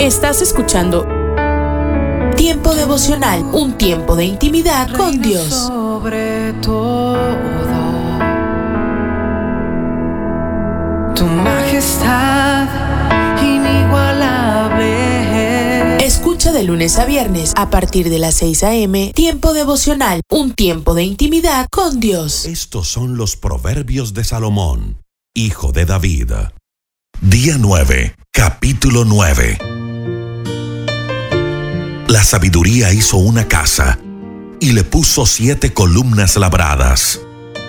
Estás escuchando Tiempo devocional, un tiempo de intimidad con Dios. Sobre todo, tu majestad inigualable. Escucha de lunes a viernes a partir de las 6 a.m. Tiempo devocional, un tiempo de intimidad con Dios. Estos son los proverbios de Salomón, hijo de David. Día 9, capítulo 9. La sabiduría hizo una casa y le puso siete columnas labradas.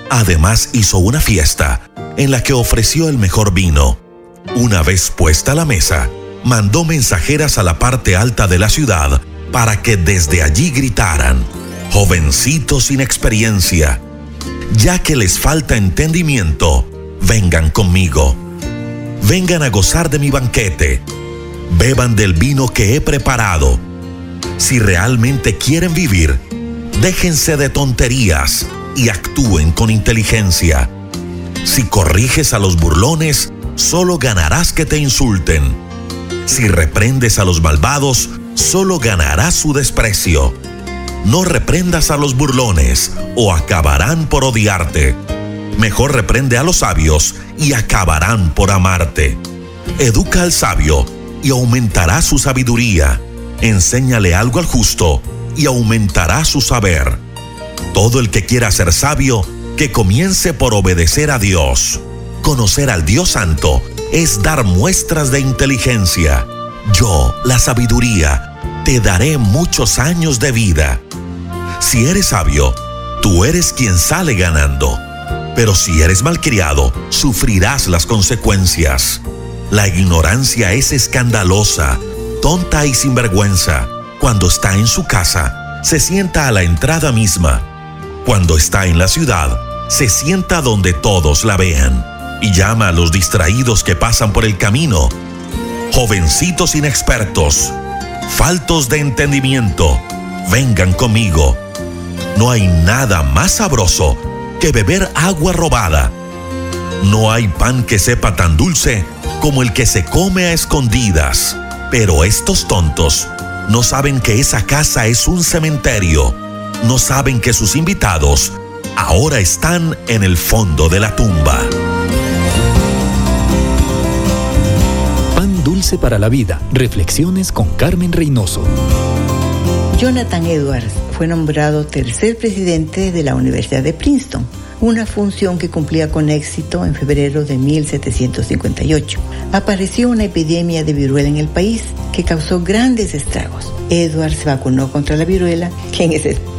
Además hizo una fiesta en la que ofreció el mejor vino. Una vez puesta la mesa, mandó mensajeras a la parte alta de la ciudad para que desde allí gritaran, jovencitos sin experiencia, ya que les falta entendimiento, vengan conmigo. Vengan a gozar de mi banquete. Beban del vino que he preparado si realmente quieren vivir, déjense de tonterías y actúen con inteligencia. Si corriges a los burlones, solo ganarás que te insulten. Si reprendes a los malvados, solo ganarás su desprecio. No reprendas a los burlones o acabarán por odiarte. Mejor reprende a los sabios y acabarán por amarte. Educa al sabio y aumentará su sabiduría enséñale algo al justo y aumentará su saber. Todo el que quiera ser sabio, que comience por obedecer a Dios. Conocer al Dios Santo es dar muestras de inteligencia. Yo, la sabiduría, te daré muchos años de vida. Si eres sabio, tú eres quien sale ganando. Pero si eres malcriado, sufrirás las consecuencias. La ignorancia es escandalosa tonta y sinvergüenza. Cuando está en su casa, se sienta a la entrada misma. Cuando está en la ciudad, se sienta donde todos la vean y llama a los distraídos que pasan por el camino. Jovencitos inexpertos, faltos de entendimiento, vengan conmigo. No hay nada más sabroso que beber agua robada. No hay pan que sepa tan dulce como el que se come a escondidas. Pero estos tontos no saben que esa casa es un cementerio. No saben que sus invitados ahora están en el fondo de la tumba. Pan dulce para la vida. Reflexiones con Carmen Reynoso. Jonathan Edwards fue nombrado tercer presidente de la Universidad de Princeton una función que cumplía con éxito en febrero de 1758. Apareció una epidemia de viruela en el país que causó grandes estragos. Edward se vacunó contra la viruela, que en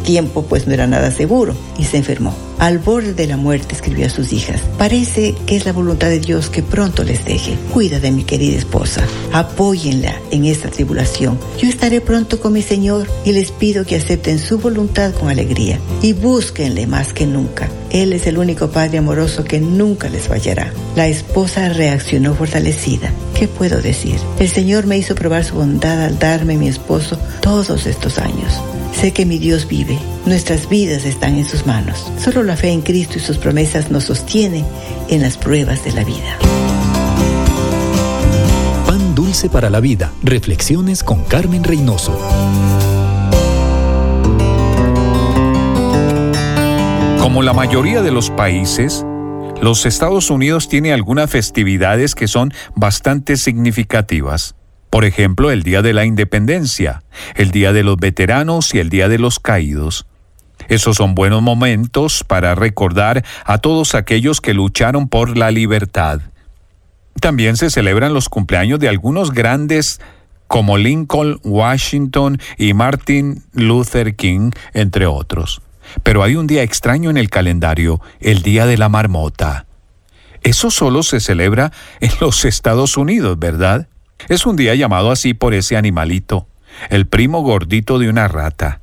tiempo pues no era nada seguro, y se enfermó. Al borde de la muerte escribió a sus hijas, parece que es la voluntad de Dios que pronto les deje. Cuida de mi querida esposa, apóyenla en esta tribulación. Yo estaré pronto con mi Señor y les pido que acepten su voluntad con alegría y búsquenle más que nunca. Él es el único Padre amoroso que nunca les fallará. La esposa reaccionó fortalecida. ¿Qué puedo decir? El Señor me hizo probar su bondad al darme mi esposo todos estos años. Sé que mi Dios vive. Nuestras vidas están en sus manos. Solo la fe en Cristo y sus promesas nos sostiene en las pruebas de la vida. Pan dulce para la vida. Reflexiones con Carmen Reynoso. Como la mayoría de los países, los Estados Unidos tiene algunas festividades que son bastante significativas. Por ejemplo, el Día de la Independencia, el Día de los Veteranos y el Día de los Caídos. Esos son buenos momentos para recordar a todos aquellos que lucharon por la libertad. También se celebran los cumpleaños de algunos grandes como Lincoln, Washington y Martin Luther King, entre otros. Pero hay un día extraño en el calendario, el Día de la Marmota. Eso solo se celebra en los Estados Unidos, ¿verdad? Es un día llamado así por ese animalito, el primo gordito de una rata.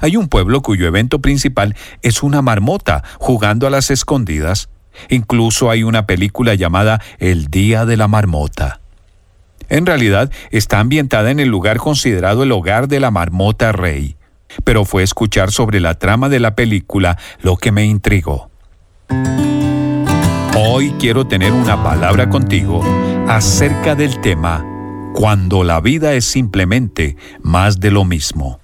Hay un pueblo cuyo evento principal es una marmota jugando a las escondidas. Incluso hay una película llamada El Día de la Marmota. En realidad está ambientada en el lugar considerado el hogar de la marmota rey, pero fue escuchar sobre la trama de la película lo que me intrigó. Hoy quiero tener una palabra contigo acerca del tema cuando la vida es simplemente más de lo mismo.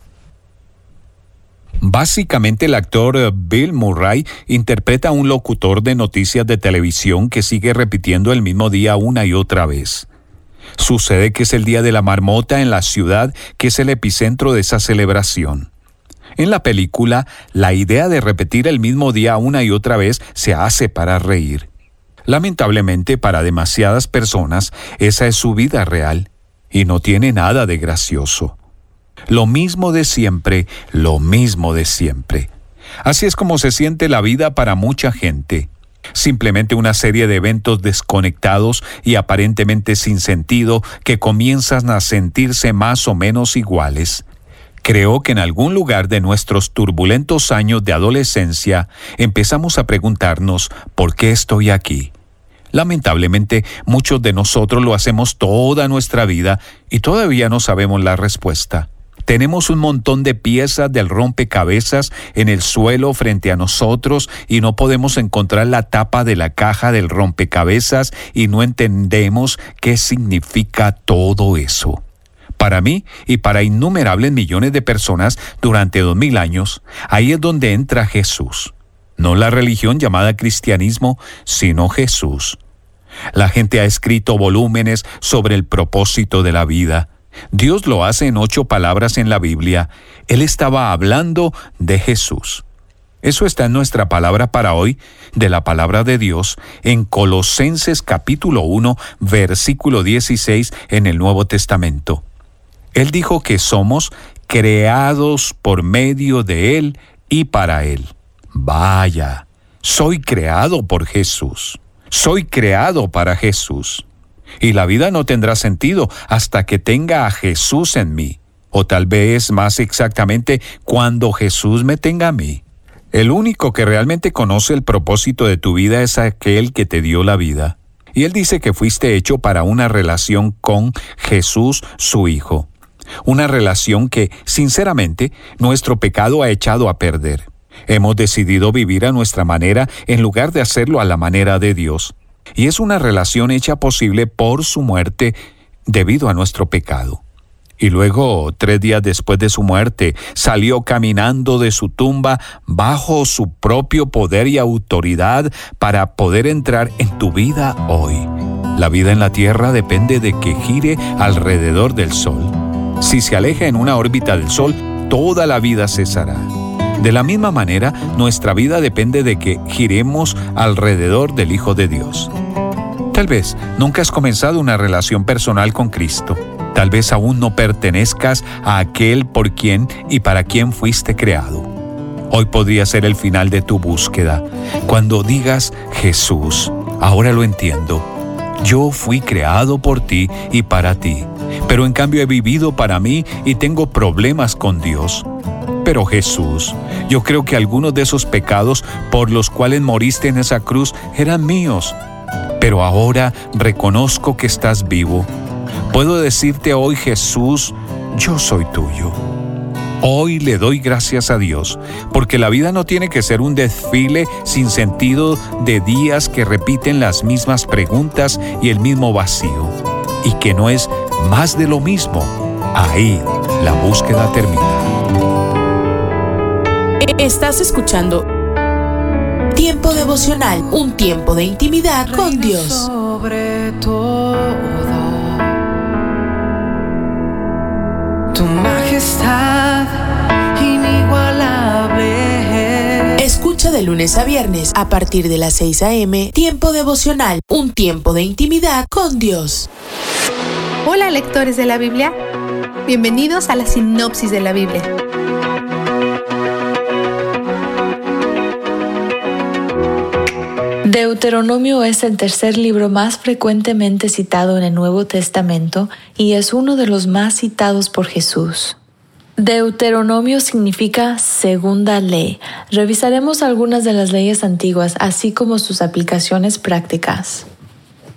Básicamente el actor eh, Bill Murray interpreta a un locutor de noticias de televisión que sigue repitiendo el mismo día una y otra vez. Sucede que es el día de la marmota en la ciudad que es el epicentro de esa celebración. En la película, la idea de repetir el mismo día una y otra vez se hace para reír. Lamentablemente para demasiadas personas esa es su vida real y no tiene nada de gracioso. Lo mismo de siempre, lo mismo de siempre. Así es como se siente la vida para mucha gente. Simplemente una serie de eventos desconectados y aparentemente sin sentido que comienzan a sentirse más o menos iguales. Creo que en algún lugar de nuestros turbulentos años de adolescencia empezamos a preguntarnos ¿por qué estoy aquí? Lamentablemente, muchos de nosotros lo hacemos toda nuestra vida y todavía no sabemos la respuesta. Tenemos un montón de piezas del rompecabezas en el suelo frente a nosotros y no podemos encontrar la tapa de la caja del rompecabezas y no entendemos qué significa todo eso. Para mí y para innumerables millones de personas durante dos mil años, ahí es donde entra Jesús. No la religión llamada cristianismo, sino Jesús. La gente ha escrito volúmenes sobre el propósito de la vida. Dios lo hace en ocho palabras en la Biblia. Él estaba hablando de Jesús. Eso está en nuestra palabra para hoy, de la palabra de Dios, en Colosenses capítulo 1, versículo 16 en el Nuevo Testamento. Él dijo que somos creados por medio de Él y para Él. Vaya, soy creado por Jesús. Soy creado para Jesús. Y la vida no tendrá sentido hasta que tenga a Jesús en mí. O tal vez más exactamente cuando Jesús me tenga a mí. El único que realmente conoce el propósito de tu vida es aquel que te dio la vida. Y él dice que fuiste hecho para una relación con Jesús, su Hijo. Una relación que, sinceramente, nuestro pecado ha echado a perder. Hemos decidido vivir a nuestra manera en lugar de hacerlo a la manera de Dios. Y es una relación hecha posible por su muerte debido a nuestro pecado. Y luego, tres días después de su muerte, salió caminando de su tumba bajo su propio poder y autoridad para poder entrar en tu vida hoy. La vida en la tierra depende de que gire alrededor del sol. Si se aleja en una órbita del sol, toda la vida cesará. De la misma manera, nuestra vida depende de que giremos alrededor del Hijo de Dios. Tal vez nunca has comenzado una relación personal con Cristo. Tal vez aún no pertenezcas a aquel por quien y para quien fuiste creado. Hoy podría ser el final de tu búsqueda. Cuando digas, Jesús, ahora lo entiendo. Yo fui creado por ti y para ti, pero en cambio he vivido para mí y tengo problemas con Dios. Pero Jesús, yo creo que algunos de esos pecados por los cuales moriste en esa cruz eran míos. Pero ahora reconozco que estás vivo. Puedo decirte hoy, Jesús, yo soy tuyo. Hoy le doy gracias a Dios, porque la vida no tiene que ser un desfile sin sentido de días que repiten las mismas preguntas y el mismo vacío, y que no es más de lo mismo. Ahí la búsqueda termina. Estás escuchando Tiempo devocional, un tiempo de intimidad con Dios. Sobre todo, tu majestad inigualable. Escucha de lunes a viernes a partir de las 6 a.m. Tiempo devocional, un tiempo de intimidad con Dios. Hola lectores de la Biblia, bienvenidos a la sinopsis de la Biblia. Deuteronomio es el tercer libro más frecuentemente citado en el Nuevo Testamento y es uno de los más citados por Jesús. Deuteronomio significa segunda ley. Revisaremos algunas de las leyes antiguas, así como sus aplicaciones prácticas.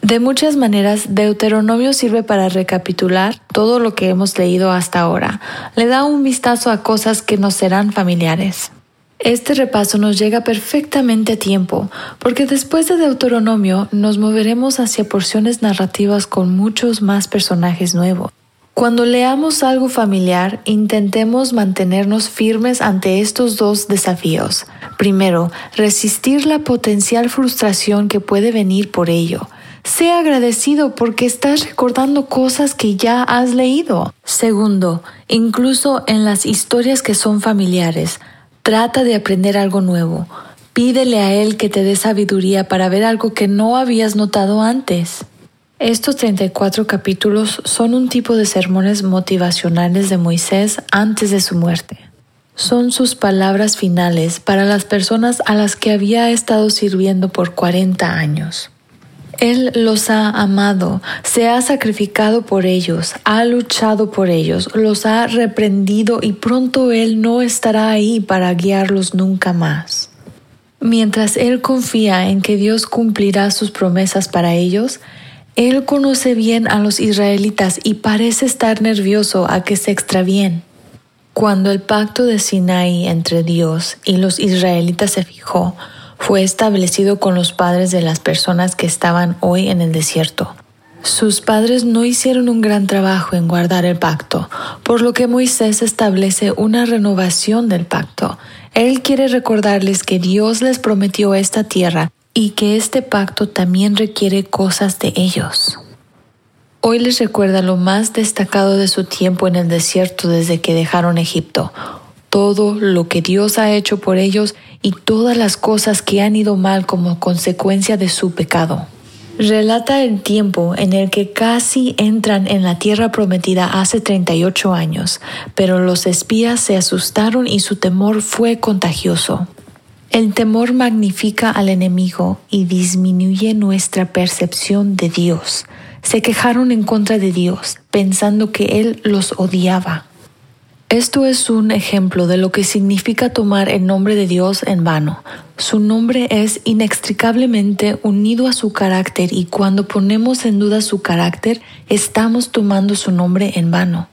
De muchas maneras, Deuteronomio sirve para recapitular todo lo que hemos leído hasta ahora. Le da un vistazo a cosas que nos serán familiares. Este repaso nos llega perfectamente a tiempo, porque después de Deuteronomio nos moveremos hacia porciones narrativas con muchos más personajes nuevos. Cuando leamos algo familiar, intentemos mantenernos firmes ante estos dos desafíos. Primero, resistir la potencial frustración que puede venir por ello. Sea agradecido porque estás recordando cosas que ya has leído. Segundo, incluso en las historias que son familiares, trata de aprender algo nuevo. Pídele a Él que te dé sabiduría para ver algo que no habías notado antes. Estos 34 capítulos son un tipo de sermones motivacionales de Moisés antes de su muerte. Son sus palabras finales para las personas a las que había estado sirviendo por 40 años. Él los ha amado, se ha sacrificado por ellos, ha luchado por ellos, los ha reprendido y pronto Él no estará ahí para guiarlos nunca más. Mientras Él confía en que Dios cumplirá sus promesas para ellos, él conoce bien a los israelitas y parece estar nervioso a que se extravíen. Cuando el pacto de Sinai entre Dios y los israelitas se fijó, fue establecido con los padres de las personas que estaban hoy en el desierto. Sus padres no hicieron un gran trabajo en guardar el pacto, por lo que Moisés establece una renovación del pacto. Él quiere recordarles que Dios les prometió esta tierra y que este pacto también requiere cosas de ellos. Hoy les recuerda lo más destacado de su tiempo en el desierto desde que dejaron Egipto, todo lo que Dios ha hecho por ellos y todas las cosas que han ido mal como consecuencia de su pecado. Relata el tiempo en el que casi entran en la tierra prometida hace 38 años, pero los espías se asustaron y su temor fue contagioso. El temor magnifica al enemigo y disminuye nuestra percepción de Dios. Se quejaron en contra de Dios, pensando que Él los odiaba. Esto es un ejemplo de lo que significa tomar el nombre de Dios en vano. Su nombre es inextricablemente unido a su carácter y cuando ponemos en duda su carácter, estamos tomando su nombre en vano.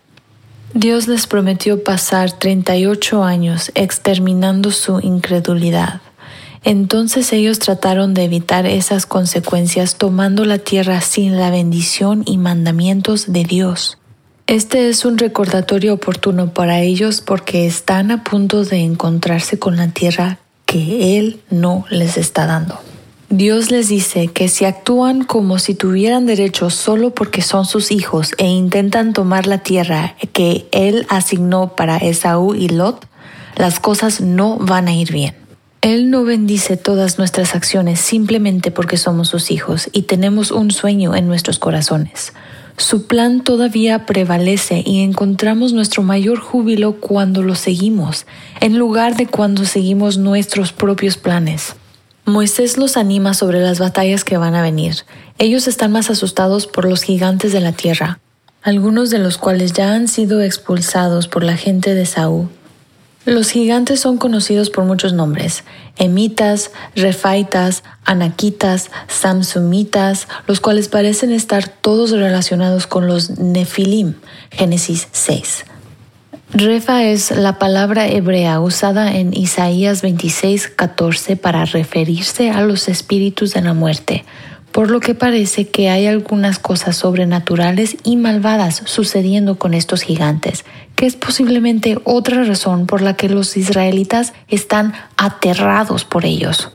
Dios les prometió pasar 38 años exterminando su incredulidad. Entonces ellos trataron de evitar esas consecuencias tomando la tierra sin la bendición y mandamientos de Dios. Este es un recordatorio oportuno para ellos porque están a punto de encontrarse con la tierra que Él no les está dando. Dios les dice que si actúan como si tuvieran derecho solo porque son sus hijos e intentan tomar la tierra que Él asignó para Esaú y Lot, las cosas no van a ir bien. Él no bendice todas nuestras acciones simplemente porque somos sus hijos y tenemos un sueño en nuestros corazones. Su plan todavía prevalece y encontramos nuestro mayor júbilo cuando lo seguimos, en lugar de cuando seguimos nuestros propios planes. Moisés los anima sobre las batallas que van a venir. Ellos están más asustados por los gigantes de la tierra, algunos de los cuales ya han sido expulsados por la gente de Saúl. Los gigantes son conocidos por muchos nombres, emitas, refaitas, anaquitas, samsumitas, los cuales parecen estar todos relacionados con los nefilim, Génesis 6. Refa es la palabra hebrea usada en Isaías 26, 14 para referirse a los espíritus de la muerte, por lo que parece que hay algunas cosas sobrenaturales y malvadas sucediendo con estos gigantes, que es posiblemente otra razón por la que los israelitas están aterrados por ellos.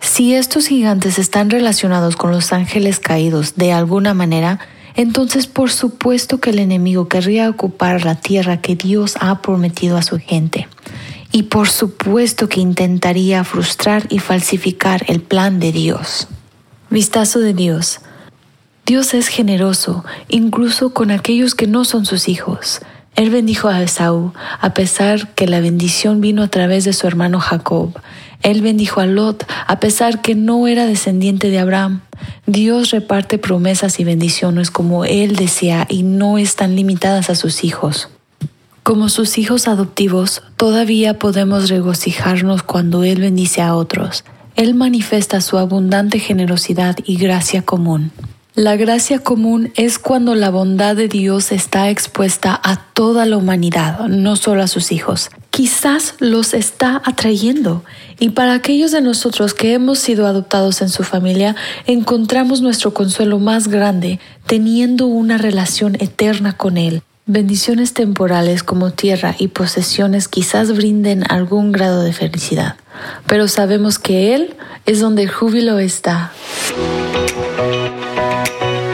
Si estos gigantes están relacionados con los ángeles caídos de alguna manera, entonces por supuesto que el enemigo querría ocupar la tierra que Dios ha prometido a su gente. Y por supuesto que intentaría frustrar y falsificar el plan de Dios. Vistazo de Dios. Dios es generoso, incluso con aquellos que no son sus hijos. Él bendijo a Esaú, a pesar que la bendición vino a través de su hermano Jacob. Él bendijo a Lot, a pesar que no era descendiente de Abraham. Dios reparte promesas y bendiciones como Él desea y no están limitadas a sus hijos. Como sus hijos adoptivos, todavía podemos regocijarnos cuando Él bendice a otros. Él manifiesta su abundante generosidad y gracia común. La gracia común es cuando la bondad de Dios está expuesta a toda la humanidad, no solo a sus hijos. Quizás los está atrayendo y para aquellos de nosotros que hemos sido adoptados en su familia, encontramos nuestro consuelo más grande teniendo una relación eterna con Él. Bendiciones temporales como tierra y posesiones quizás brinden algún grado de felicidad, pero sabemos que Él es donde el júbilo está.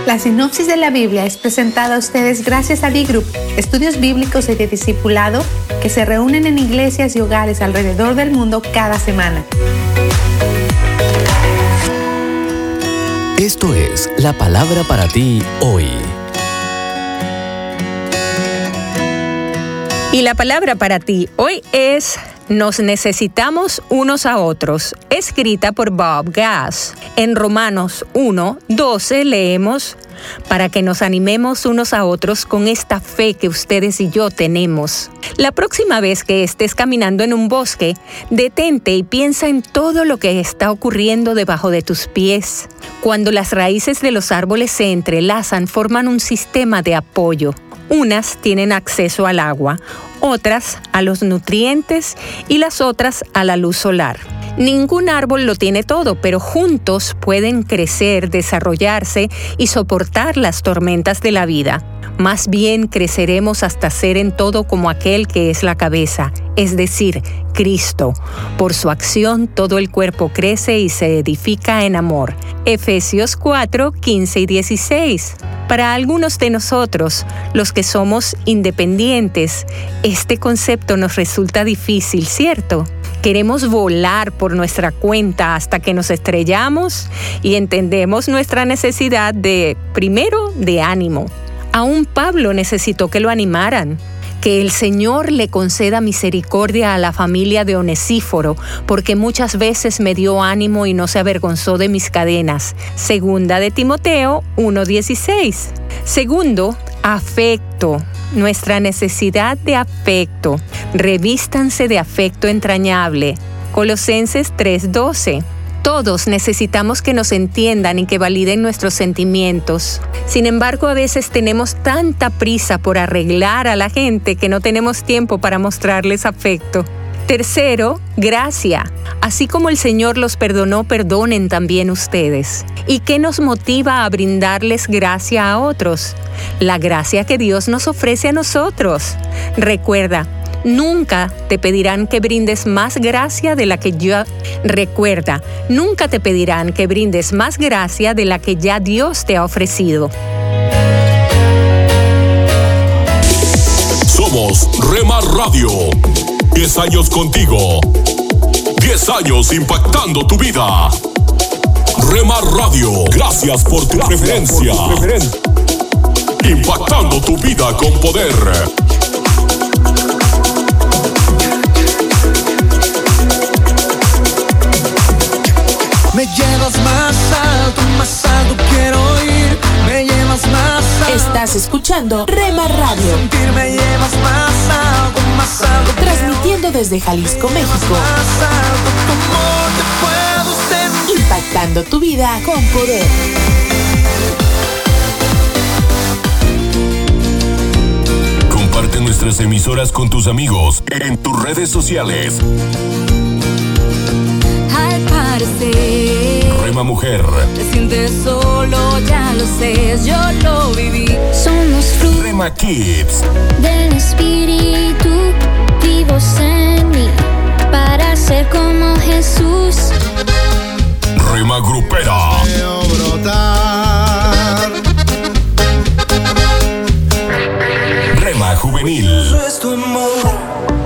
La sinopsis de la Biblia es presentada a ustedes gracias a B-Group, estudios bíblicos y de discipulado que se reúnen en iglesias y hogares alrededor del mundo cada semana. Esto es la palabra para ti hoy. Y la palabra para ti hoy es Nos necesitamos unos a otros, escrita por Bob Gass. En Romanos 1, 12 leemos, para que nos animemos unos a otros con esta fe que ustedes y yo tenemos. La próxima vez que estés caminando en un bosque, detente y piensa en todo lo que está ocurriendo debajo de tus pies. Cuando las raíces de los árboles se entrelazan, forman un sistema de apoyo. Unas tienen acceso al agua, otras a los nutrientes y las otras a la luz solar. Ningún árbol lo tiene todo, pero juntos pueden crecer, desarrollarse y soportar las tormentas de la vida. Más bien creceremos hasta ser en todo como aquel que es la cabeza, es decir, Cristo. Por su acción todo el cuerpo crece y se edifica en amor. Efesios 4, 15 y 16. Para algunos de nosotros, los que somos independientes, este concepto nos resulta difícil, ¿cierto? Queremos volar por nuestra cuenta hasta que nos estrellamos y entendemos nuestra necesidad de, primero, de ánimo. Aún Pablo necesitó que lo animaran. Que el Señor le conceda misericordia a la familia de Onesíforo, porque muchas veces me dio ánimo y no se avergonzó de mis cadenas. Segunda de Timoteo 1.16. Segundo, afecto. Nuestra necesidad de afecto. Revístanse de afecto entrañable. Colosenses 3.12. Todos necesitamos que nos entiendan y que validen nuestros sentimientos. Sin embargo, a veces tenemos tanta prisa por arreglar a la gente que no tenemos tiempo para mostrarles afecto. Tercero, gracia. Así como el Señor los perdonó, perdonen también ustedes. ¿Y qué nos motiva a brindarles gracia a otros? La gracia que Dios nos ofrece a nosotros. Recuerda, Nunca te pedirán que brindes más gracia de la que yo... Recuerda, nunca te pedirán que brindes más gracia de la que ya Dios te ha ofrecido. Somos Remar Radio. 10 años contigo. 10 años impactando tu vida. Remar Radio, gracias por tu preferencia. Impactando tu vida con poder. Más alto quiero ir. Me llevas más alto. Estás escuchando Rema Radio, Sentir me llevas más alto, más alto. quiero transmitiendo desde Jalisco. México, Más alto, ¿cómo te puedo sentir? impactando tu vida con poder. Comparte nuestras emisoras con tus amigos en tus redes sociales. Al parecer, Rema Mujer, te sientes solo, ya lo sé, yo lo viví. Somos frutos Rema Kids, del Espíritu, vivos en mí, para ser como Jesús. Rema Grupera, Rema Juvenil, es tu amor.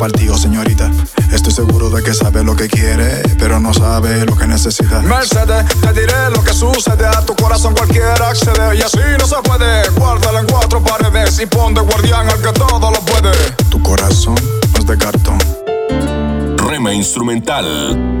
partido, señorita. Estoy seguro de que sabe lo que quiere, pero no sabe lo que necesita. Mercedes, te diré lo que sucede. A tu corazón cualquiera accede. Y así no se puede. Guárdala en cuatro paredes y pon de guardián al que todo lo puede. Tu corazón no es de cartón. Rema Instrumental.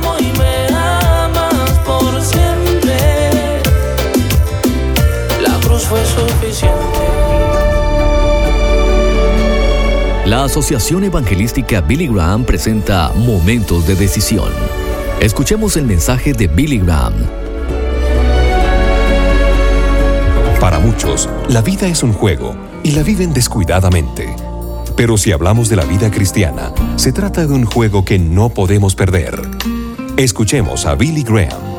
Fue suficiente. La Asociación Evangelística Billy Graham presenta Momentos de Decisión. Escuchemos el mensaje de Billy Graham. Para muchos, la vida es un juego y la viven descuidadamente. Pero si hablamos de la vida cristiana, se trata de un juego que no podemos perder. Escuchemos a Billy Graham.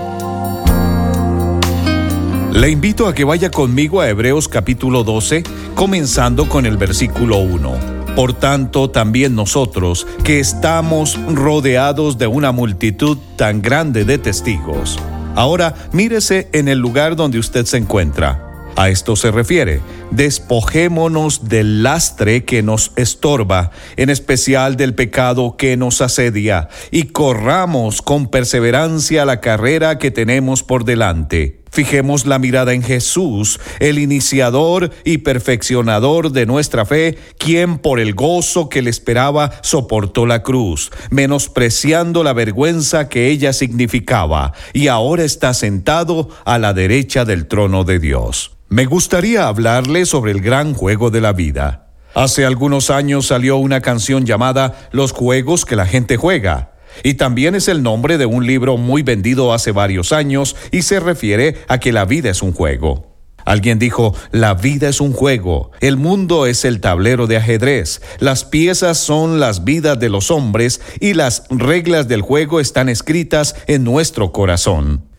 Le invito a que vaya conmigo a Hebreos capítulo 12, comenzando con el versículo 1. Por tanto, también nosotros, que estamos rodeados de una multitud tan grande de testigos. Ahora, mírese en el lugar donde usted se encuentra. A esto se refiere, despojémonos del lastre que nos estorba, en especial del pecado que nos asedia, y corramos con perseverancia la carrera que tenemos por delante. Fijemos la mirada en Jesús, el iniciador y perfeccionador de nuestra fe, quien por el gozo que le esperaba soportó la cruz, menospreciando la vergüenza que ella significaba, y ahora está sentado a la derecha del trono de Dios. Me gustaría hablarle sobre el gran juego de la vida. Hace algunos años salió una canción llamada Los juegos que la gente juega. Y también es el nombre de un libro muy vendido hace varios años y se refiere a que la vida es un juego. Alguien dijo, la vida es un juego, el mundo es el tablero de ajedrez, las piezas son las vidas de los hombres y las reglas del juego están escritas en nuestro corazón.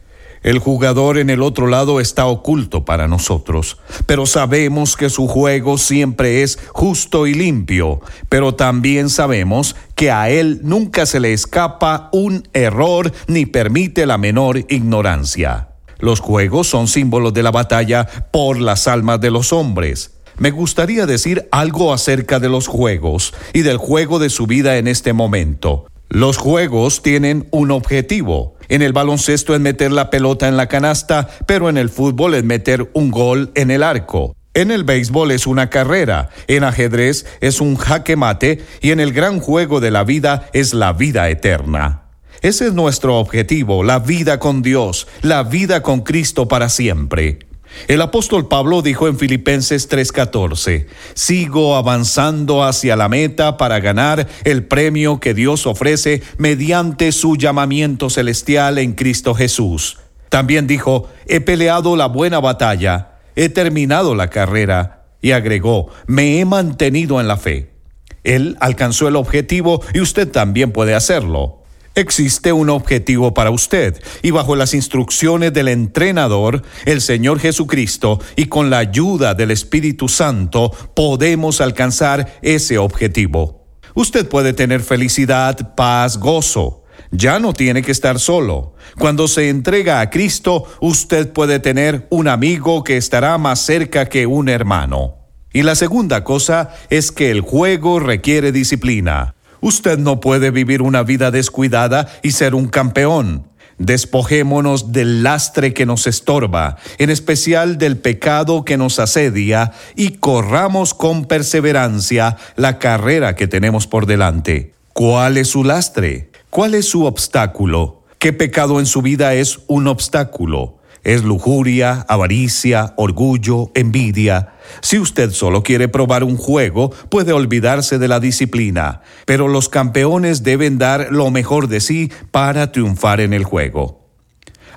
El jugador en el otro lado está oculto para nosotros, pero sabemos que su juego siempre es justo y limpio, pero también sabemos que a él nunca se le escapa un error ni permite la menor ignorancia. Los juegos son símbolos de la batalla por las almas de los hombres. Me gustaría decir algo acerca de los juegos y del juego de su vida en este momento. Los juegos tienen un objetivo. En el baloncesto es meter la pelota en la canasta, pero en el fútbol es meter un gol en el arco. En el béisbol es una carrera, en ajedrez es un jaque mate y en el gran juego de la vida es la vida eterna. Ese es nuestro objetivo, la vida con Dios, la vida con Cristo para siempre. El apóstol Pablo dijo en Filipenses 3:14, sigo avanzando hacia la meta para ganar el premio que Dios ofrece mediante su llamamiento celestial en Cristo Jesús. También dijo, he peleado la buena batalla, he terminado la carrera, y agregó, me he mantenido en la fe. Él alcanzó el objetivo y usted también puede hacerlo. Existe un objetivo para usted y bajo las instrucciones del entrenador, el Señor Jesucristo, y con la ayuda del Espíritu Santo, podemos alcanzar ese objetivo. Usted puede tener felicidad, paz, gozo. Ya no tiene que estar solo. Cuando se entrega a Cristo, usted puede tener un amigo que estará más cerca que un hermano. Y la segunda cosa es que el juego requiere disciplina. Usted no puede vivir una vida descuidada y ser un campeón. Despojémonos del lastre que nos estorba, en especial del pecado que nos asedia, y corramos con perseverancia la carrera que tenemos por delante. ¿Cuál es su lastre? ¿Cuál es su obstáculo? ¿Qué pecado en su vida es un obstáculo? Es lujuria, avaricia, orgullo, envidia. Si usted solo quiere probar un juego, puede olvidarse de la disciplina, pero los campeones deben dar lo mejor de sí para triunfar en el juego.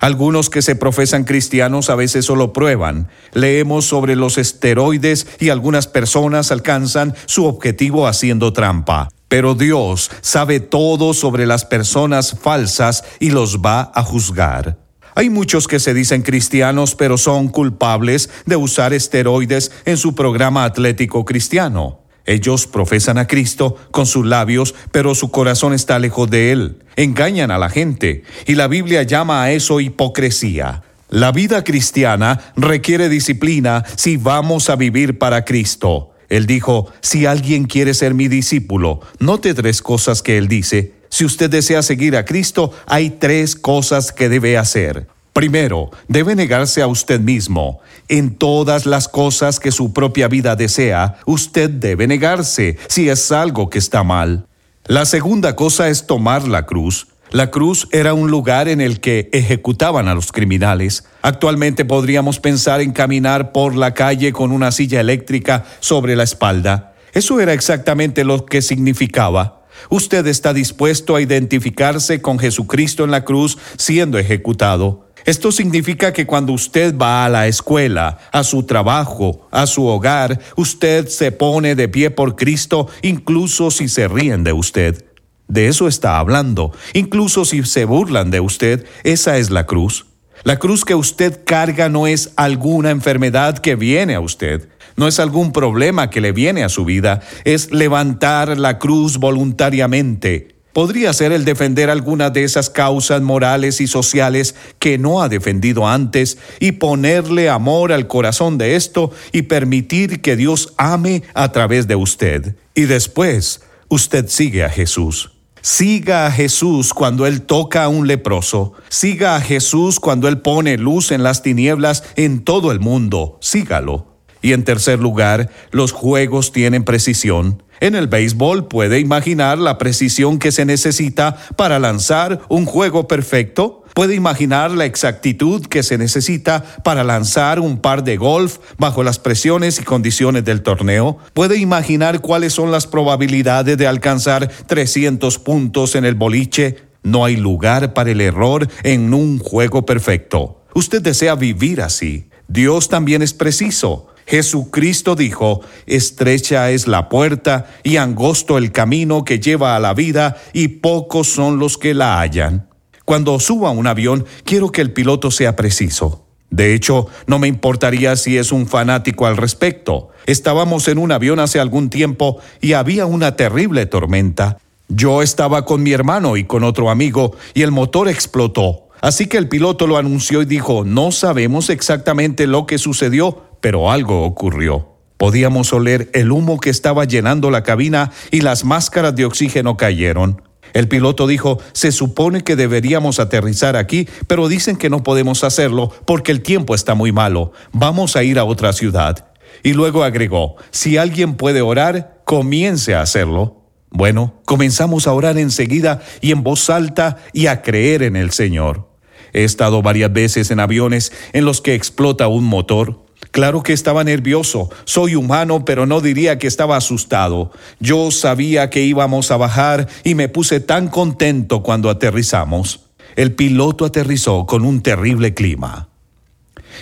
Algunos que se profesan cristianos a veces solo prueban. Leemos sobre los esteroides y algunas personas alcanzan su objetivo haciendo trampa. Pero Dios sabe todo sobre las personas falsas y los va a juzgar. Hay muchos que se dicen cristianos pero son culpables de usar esteroides en su programa atlético cristiano. Ellos profesan a Cristo con sus labios, pero su corazón está lejos de Él. Engañan a la gente, y la Biblia llama a eso hipocresía. La vida cristiana requiere disciplina si vamos a vivir para Cristo. Él dijo, si alguien quiere ser mi discípulo, note tres cosas que Él dice. Si usted desea seguir a Cristo, hay tres cosas que debe hacer. Primero, debe negarse a usted mismo. En todas las cosas que su propia vida desea, usted debe negarse si es algo que está mal. La segunda cosa es tomar la cruz. La cruz era un lugar en el que ejecutaban a los criminales. Actualmente podríamos pensar en caminar por la calle con una silla eléctrica sobre la espalda. Eso era exactamente lo que significaba. Usted está dispuesto a identificarse con Jesucristo en la cruz siendo ejecutado. Esto significa que cuando usted va a la escuela, a su trabajo, a su hogar, usted se pone de pie por Cristo, incluso si se ríen de usted. De eso está hablando. Incluso si se burlan de usted, esa es la cruz. La cruz que usted carga no es alguna enfermedad que viene a usted, no es algún problema que le viene a su vida, es levantar la cruz voluntariamente podría ser el defender alguna de esas causas morales y sociales que no ha defendido antes y ponerle amor al corazón de esto y permitir que Dios ame a través de usted. Y después, usted sigue a Jesús. Siga a Jesús cuando Él toca a un leproso. Siga a Jesús cuando Él pone luz en las tinieblas en todo el mundo. Sígalo. Y en tercer lugar, los juegos tienen precisión. En el béisbol puede imaginar la precisión que se necesita para lanzar un juego perfecto. Puede imaginar la exactitud que se necesita para lanzar un par de golf bajo las presiones y condiciones del torneo. Puede imaginar cuáles son las probabilidades de alcanzar 300 puntos en el boliche. No hay lugar para el error en un juego perfecto. Usted desea vivir así. Dios también es preciso. Jesucristo dijo, estrecha es la puerta y angosto el camino que lleva a la vida y pocos son los que la hallan. Cuando suba un avión, quiero que el piloto sea preciso. De hecho, no me importaría si es un fanático al respecto. Estábamos en un avión hace algún tiempo y había una terrible tormenta. Yo estaba con mi hermano y con otro amigo y el motor explotó. Así que el piloto lo anunció y dijo, no sabemos exactamente lo que sucedió, pero algo ocurrió. Podíamos oler el humo que estaba llenando la cabina y las máscaras de oxígeno cayeron. El piloto dijo, se supone que deberíamos aterrizar aquí, pero dicen que no podemos hacerlo porque el tiempo está muy malo. Vamos a ir a otra ciudad. Y luego agregó, si alguien puede orar, comience a hacerlo. Bueno, comenzamos a orar enseguida y en voz alta y a creer en el Señor. He estado varias veces en aviones en los que explota un motor. Claro que estaba nervioso, soy humano, pero no diría que estaba asustado. Yo sabía que íbamos a bajar y me puse tan contento cuando aterrizamos. El piloto aterrizó con un terrible clima.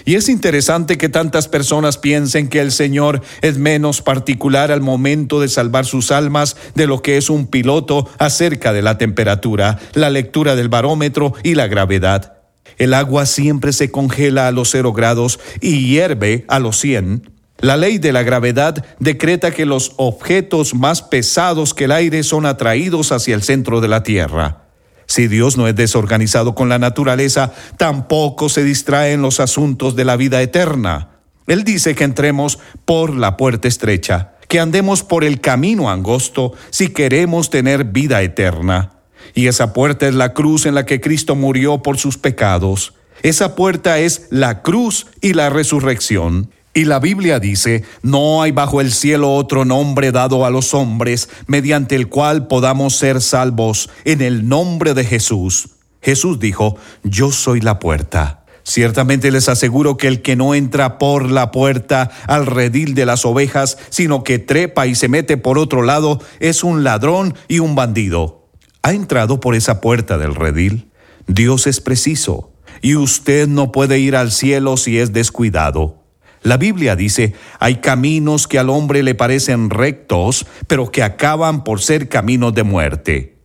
Y es interesante que tantas personas piensen que el Señor es menos particular al momento de salvar sus almas de lo que es un piloto acerca de la temperatura, la lectura del barómetro y la gravedad. El agua siempre se congela a los cero grados y hierve a los 100. La ley de la gravedad decreta que los objetos más pesados que el aire son atraídos hacia el centro de la Tierra. Si Dios no es desorganizado con la naturaleza, tampoco se distrae en los asuntos de la vida eterna. Él dice que entremos por la puerta estrecha, que andemos por el camino angosto si queremos tener vida eterna. Y esa puerta es la cruz en la que Cristo murió por sus pecados. Esa puerta es la cruz y la resurrección. Y la Biblia dice, no hay bajo el cielo otro nombre dado a los hombres mediante el cual podamos ser salvos en el nombre de Jesús. Jesús dijo, yo soy la puerta. Ciertamente les aseguro que el que no entra por la puerta al redil de las ovejas, sino que trepa y se mete por otro lado, es un ladrón y un bandido. ¿Ha entrado por esa puerta del redil? Dios es preciso, y usted no puede ir al cielo si es descuidado. La Biblia dice, hay caminos que al hombre le parecen rectos, pero que acaban por ser caminos de muerte.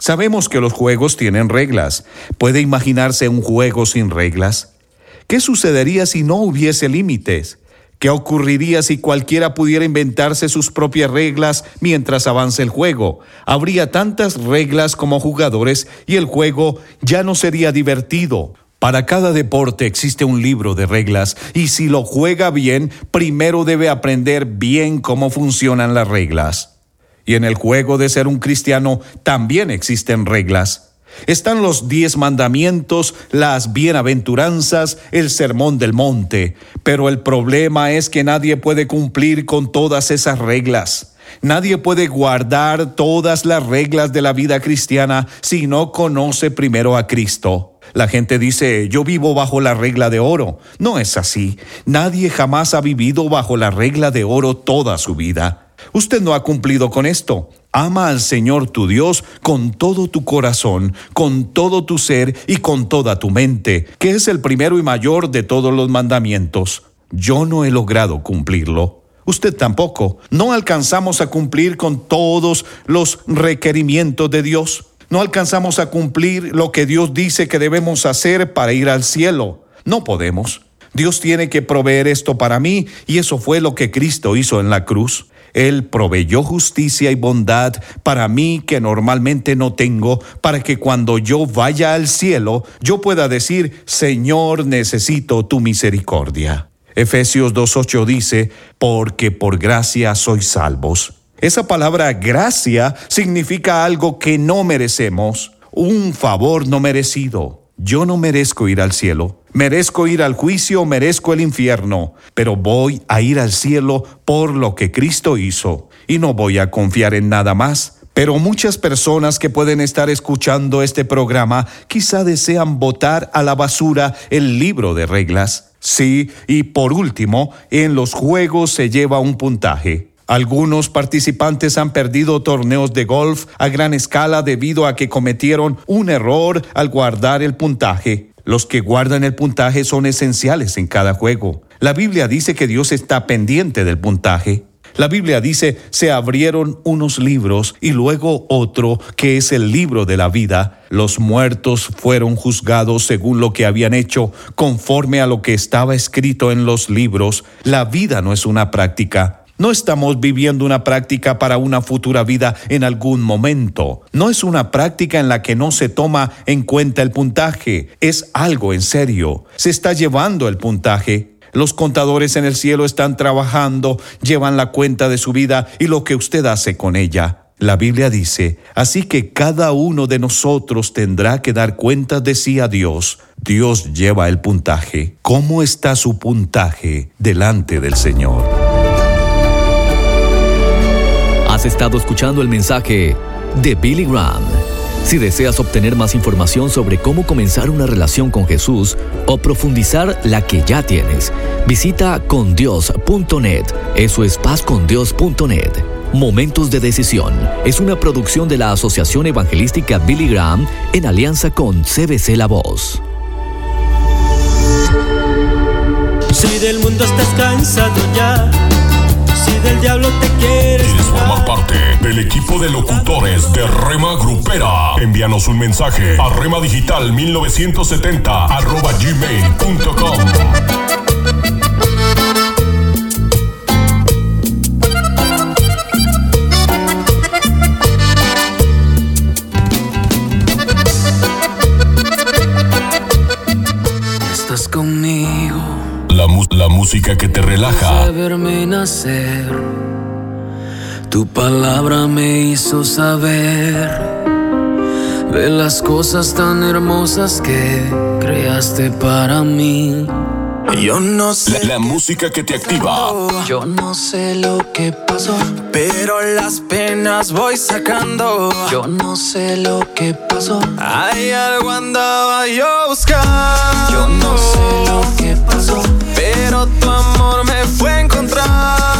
Sabemos que los juegos tienen reglas. ¿Puede imaginarse un juego sin reglas? ¿Qué sucedería si no hubiese límites? ¿Qué ocurriría si cualquiera pudiera inventarse sus propias reglas mientras avance el juego? Habría tantas reglas como jugadores y el juego ya no sería divertido. Para cada deporte existe un libro de reglas y si lo juega bien, primero debe aprender bien cómo funcionan las reglas. Y en el juego de ser un cristiano también existen reglas. Están los diez mandamientos, las bienaventuranzas, el sermón del monte, pero el problema es que nadie puede cumplir con todas esas reglas. Nadie puede guardar todas las reglas de la vida cristiana si no conoce primero a Cristo. La gente dice, yo vivo bajo la regla de oro. No es así. Nadie jamás ha vivido bajo la regla de oro toda su vida. Usted no ha cumplido con esto. Ama al Señor tu Dios con todo tu corazón, con todo tu ser y con toda tu mente, que es el primero y mayor de todos los mandamientos. Yo no he logrado cumplirlo. Usted tampoco. No alcanzamos a cumplir con todos los requerimientos de Dios no alcanzamos a cumplir lo que Dios dice que debemos hacer para ir al cielo. No podemos. Dios tiene que proveer esto para mí y eso fue lo que Cristo hizo en la cruz. Él proveyó justicia y bondad para mí que normalmente no tengo, para que cuando yo vaya al cielo yo pueda decir, Señor, necesito tu misericordia. Efesios 2.8 dice, porque por gracia sois salvos esa palabra gracia significa algo que no merecemos, un favor no merecido. Yo no merezco ir al cielo, merezco ir al juicio, merezco el infierno, pero voy a ir al cielo por lo que Cristo hizo y no voy a confiar en nada más. Pero muchas personas que pueden estar escuchando este programa quizá desean botar a la basura el libro de reglas. Sí, y por último, en los juegos se lleva un puntaje. Algunos participantes han perdido torneos de golf a gran escala debido a que cometieron un error al guardar el puntaje. Los que guardan el puntaje son esenciales en cada juego. La Biblia dice que Dios está pendiente del puntaje. La Biblia dice, se abrieron unos libros y luego otro, que es el libro de la vida. Los muertos fueron juzgados según lo que habían hecho, conforme a lo que estaba escrito en los libros. La vida no es una práctica, no estamos viviendo una práctica para una futura vida en algún momento. No es una práctica en la que no se toma en cuenta el puntaje. Es algo en serio. Se está llevando el puntaje. Los contadores en el cielo están trabajando, llevan la cuenta de su vida y lo que usted hace con ella. La Biblia dice, así que cada uno de nosotros tendrá que dar cuenta de sí a Dios. Dios lleva el puntaje. ¿Cómo está su puntaje delante del Señor? Has estado escuchando el mensaje de Billy Graham. Si deseas obtener más información sobre cómo comenzar una relación con Jesús o profundizar la que ya tienes, visita condios.net. Eso es pazcondios.net. Momentos de Decisión es una producción de la Asociación Evangelística Billy Graham en alianza con CBC La Voz. Si del mundo estás cansado ya del diablo te quieres. ¿Quieres formar parte del equipo de locutores de Rema Grupera? Envíanos un mensaje a remadigital 1970 arroba gmail.com. Estás conmigo. La, la música que te relaja. verme nacer, tu palabra me hizo saber de las cosas tan hermosas que creaste para mí. Yo no sé. La, la música que te activa. Yo no sé lo que pasó, pero las penas voy sacando. Yo no sé lo que pasó. Hay algo andaba yo buscando. Yo no sé lo que pasó, pero tu amor me fue a encontrar.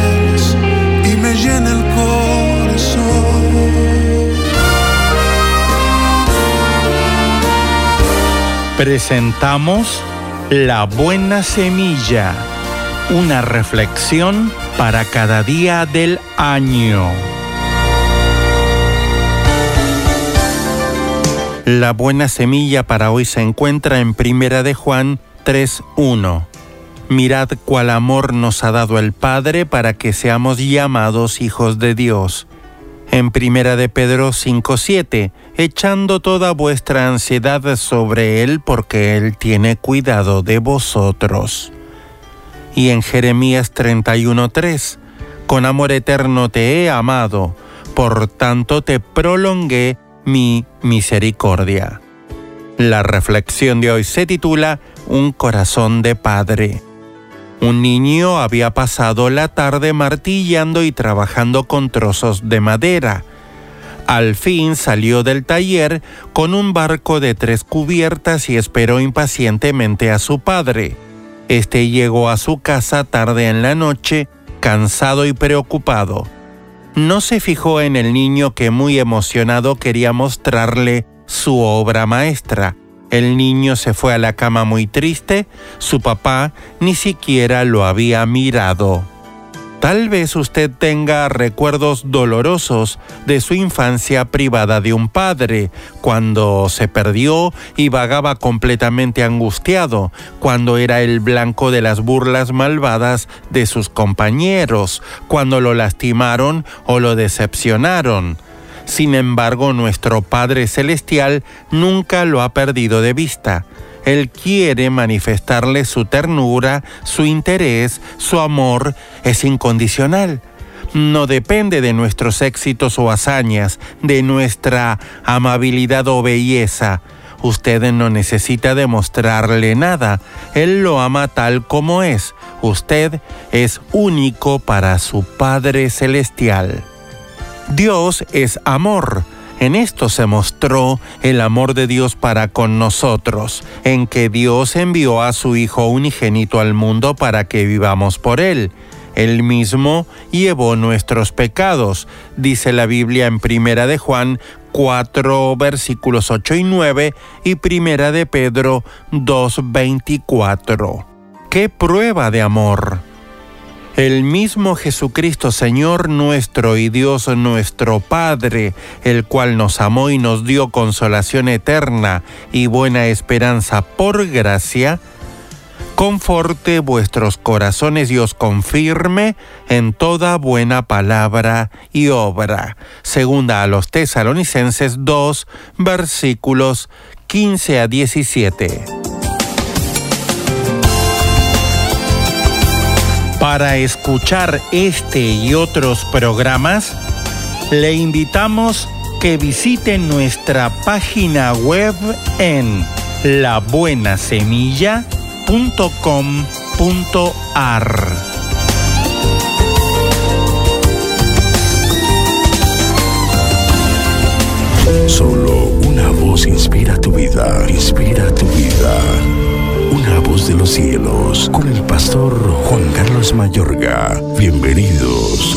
Presentamos La Buena Semilla, una reflexión para cada día del año. La buena semilla para hoy se encuentra en Primera de Juan 3:1. Mirad cuál amor nos ha dado el Padre para que seamos llamados hijos de Dios. En Primera de Pedro 5:7, echando toda vuestra ansiedad sobre él porque él tiene cuidado de vosotros. Y en Jeremías 31:3, con amor eterno te he amado, por tanto te prolongué mi misericordia. La reflexión de hoy se titula Un corazón de padre. Un niño había pasado la tarde martillando y trabajando con trozos de madera. Al fin salió del taller con un barco de tres cubiertas y esperó impacientemente a su padre. Este llegó a su casa tarde en la noche, cansado y preocupado. No se fijó en el niño que muy emocionado quería mostrarle su obra maestra. El niño se fue a la cama muy triste, su papá ni siquiera lo había mirado. Tal vez usted tenga recuerdos dolorosos de su infancia privada de un padre, cuando se perdió y vagaba completamente angustiado, cuando era el blanco de las burlas malvadas de sus compañeros, cuando lo lastimaron o lo decepcionaron. Sin embargo, nuestro Padre Celestial nunca lo ha perdido de vista. Él quiere manifestarle su ternura, su interés, su amor es incondicional. No depende de nuestros éxitos o hazañas, de nuestra amabilidad o belleza. Usted no necesita demostrarle nada. Él lo ama tal como es. Usted es único para su Padre Celestial. Dios es amor. En esto se mostró el amor de Dios para con nosotros, en que Dios envió a su Hijo unigénito al mundo para que vivamos por Él. Él mismo llevó nuestros pecados, dice la Biblia en Primera de Juan 4 versículos 8 y 9 y Primera de Pedro 2 24. ¡Qué prueba de amor! El mismo Jesucristo Señor nuestro y Dios nuestro Padre, el cual nos amó y nos dio consolación eterna y buena esperanza por gracia, conforte vuestros corazones y os confirme en toda buena palabra y obra. Segunda a los tesalonicenses 2, versículos 15 a 17. Para escuchar este y otros programas, le invitamos que visite nuestra página web en labuenasemilla.com.ar. Solo una voz inspira tu vida, inspira tu vida. De los cielos, con el pastor Juan Carlos Mayorga. Bienvenidos.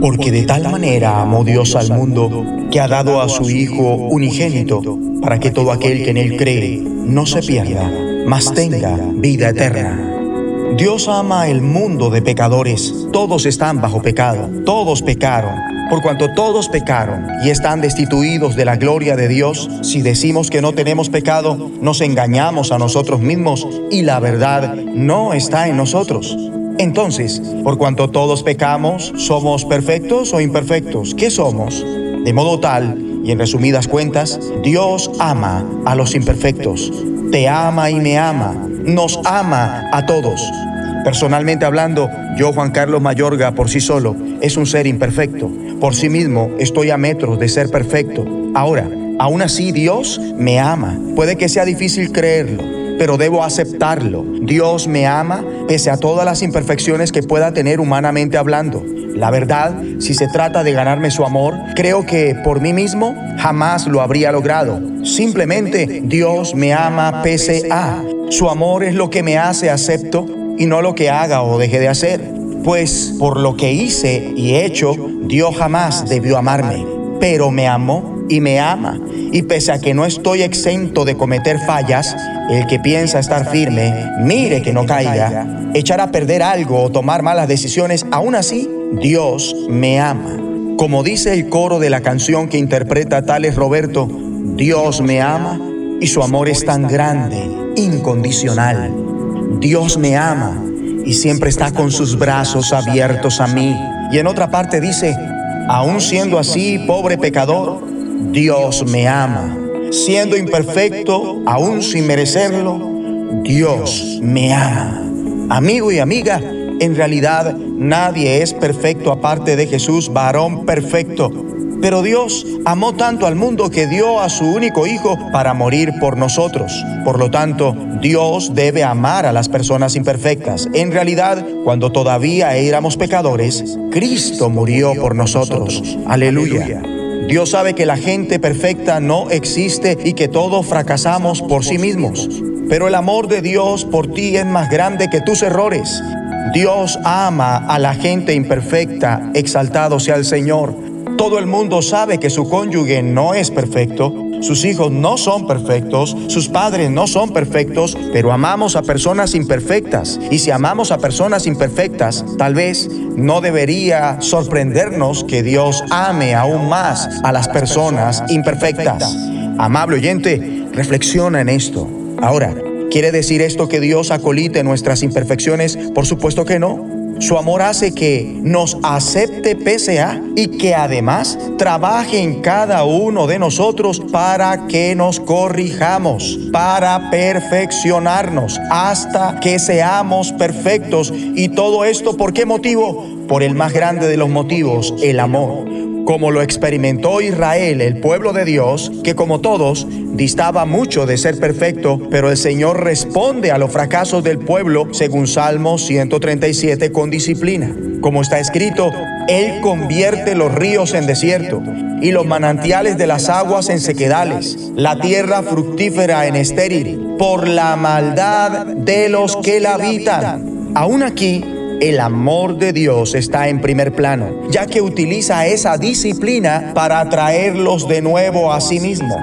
Porque de tal manera amó Dios al mundo que ha dado a su Hijo unigénito, para que todo aquel que en él cree no se pierda, mas tenga vida eterna. Dios ama el mundo de pecadores. Todos están bajo pecado. Todos pecaron. Por cuanto todos pecaron y están destituidos de la gloria de Dios, si decimos que no tenemos pecado, nos engañamos a nosotros mismos y la verdad no está en nosotros. Entonces, por cuanto todos pecamos, ¿somos perfectos o imperfectos? ¿Qué somos? De modo tal, y en resumidas cuentas, Dios ama a los imperfectos. Te ama y me ama. Nos ama a todos. Personalmente hablando, yo, Juan Carlos Mayorga, por sí solo, es un ser imperfecto. Por sí mismo, estoy a metros de ser perfecto. Ahora, aún así Dios me ama. Puede que sea difícil creerlo, pero debo aceptarlo. Dios me ama pese a todas las imperfecciones que pueda tener humanamente hablando. La verdad, si se trata de ganarme su amor, creo que por mí mismo jamás lo habría logrado. Simplemente Dios me ama pese a. Su amor es lo que me hace acepto y no lo que haga o deje de hacer. Pues por lo que hice y he hecho, Dios jamás debió amarme, pero me amó y me ama. Y pese a que no estoy exento de cometer fallas, el que piensa estar firme, mire que no caiga, echar a perder algo o tomar malas decisiones, aún así, Dios me ama. Como dice el coro de la canción que interpreta Tales Roberto, Dios me ama y su amor es tan grande, incondicional. Dios me ama y siempre está con sus brazos abiertos a mí. Y en otra parte dice, aún siendo así, pobre pecador, Dios me ama. Siendo imperfecto, aún sin merecerlo, Dios me ama. Amigo y amiga, en realidad nadie es perfecto aparte de Jesús, varón perfecto. Pero Dios amó tanto al mundo que dio a su único Hijo para morir por nosotros. Por lo tanto, Dios debe amar a las personas imperfectas. En realidad, cuando todavía éramos pecadores, Cristo murió por nosotros. Aleluya. Dios sabe que la gente perfecta no existe y que todos fracasamos por sí mismos. Pero el amor de Dios por ti es más grande que tus errores. Dios ama a la gente imperfecta, exaltado sea el Señor. Todo el mundo sabe que su cónyuge no es perfecto, sus hijos no son perfectos, sus padres no son perfectos, pero amamos a personas imperfectas. Y si amamos a personas imperfectas, tal vez no debería sorprendernos que Dios ame aún más a las personas imperfectas. Amable oyente, reflexiona en esto. Ahora, ¿quiere decir esto que Dios acolite nuestras imperfecciones? Por supuesto que no. Su amor hace que nos acepte pese a y que además trabaje en cada uno de nosotros para que nos corrijamos, para perfeccionarnos hasta que seamos perfectos. Y todo esto, ¿por qué motivo? Por el más grande de los motivos, el amor como lo experimentó Israel, el pueblo de Dios, que como todos distaba mucho de ser perfecto, pero el Señor responde a los fracasos del pueblo según Salmo 137 con disciplina. Como está escrito, Él convierte los ríos en desierto y los manantiales de las aguas en sequedales, la tierra fructífera en estéril, por la maldad de los que la habitan. Aún aquí, el amor de Dios está en primer plano, ya que utiliza esa disciplina para atraerlos de nuevo a sí mismo.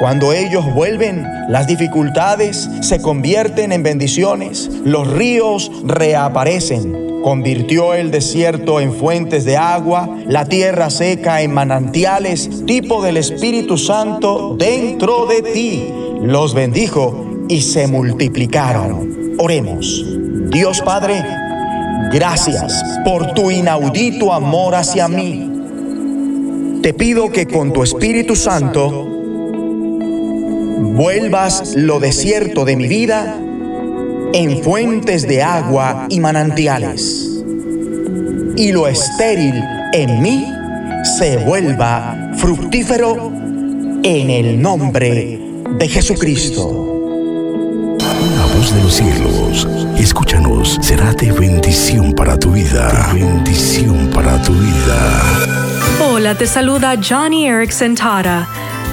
Cuando ellos vuelven, las dificultades se convierten en bendiciones, los ríos reaparecen. Convirtió el desierto en fuentes de agua, la tierra seca en manantiales, tipo del Espíritu Santo dentro de ti. Los bendijo y se multiplicaron. Oremos. Dios Padre, Gracias por tu inaudito amor hacia mí. Te pido que con tu Espíritu Santo vuelvas lo desierto de mi vida en fuentes de agua y manantiales. Y lo estéril en mí se vuelva fructífero en el nombre de Jesucristo. De los cielos, escúchanos, será de bendición para tu vida. Bendición para tu vida. Hola, te saluda Johnny Erickson Tara.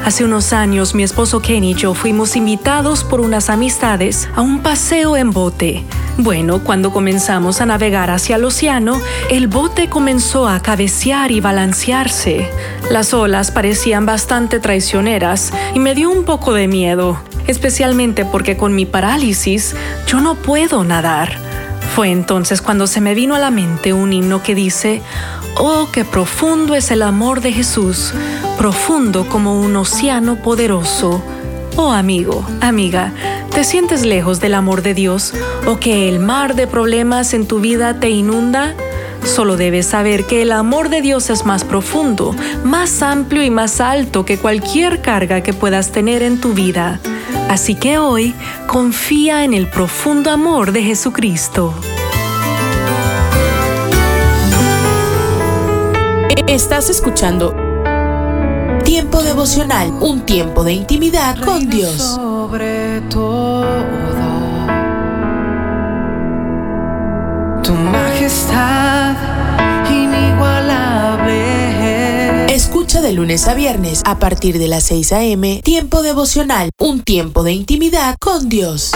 Hace unos años mi esposo Kenny y yo fuimos invitados por unas amistades a un paseo en bote. Bueno, cuando comenzamos a navegar hacia el océano, el bote comenzó a cabecear y balancearse. Las olas parecían bastante traicioneras y me dio un poco de miedo, especialmente porque con mi parálisis yo no puedo nadar. Fue entonces cuando se me vino a la mente un himno que dice, Oh, qué profundo es el amor de Jesús, profundo como un océano poderoso. Oh amigo, amiga, ¿te sientes lejos del amor de Dios o que el mar de problemas en tu vida te inunda? Solo debes saber que el amor de Dios es más profundo, más amplio y más alto que cualquier carga que puedas tener en tu vida. Así que hoy confía en el profundo amor de Jesucristo. Estás escuchando Tiempo devocional, un tiempo de intimidad con Dios. Sobre todo, tu majestad Escucha de lunes a viernes a partir de las 6 a.m. Tiempo devocional, un tiempo de intimidad con Dios.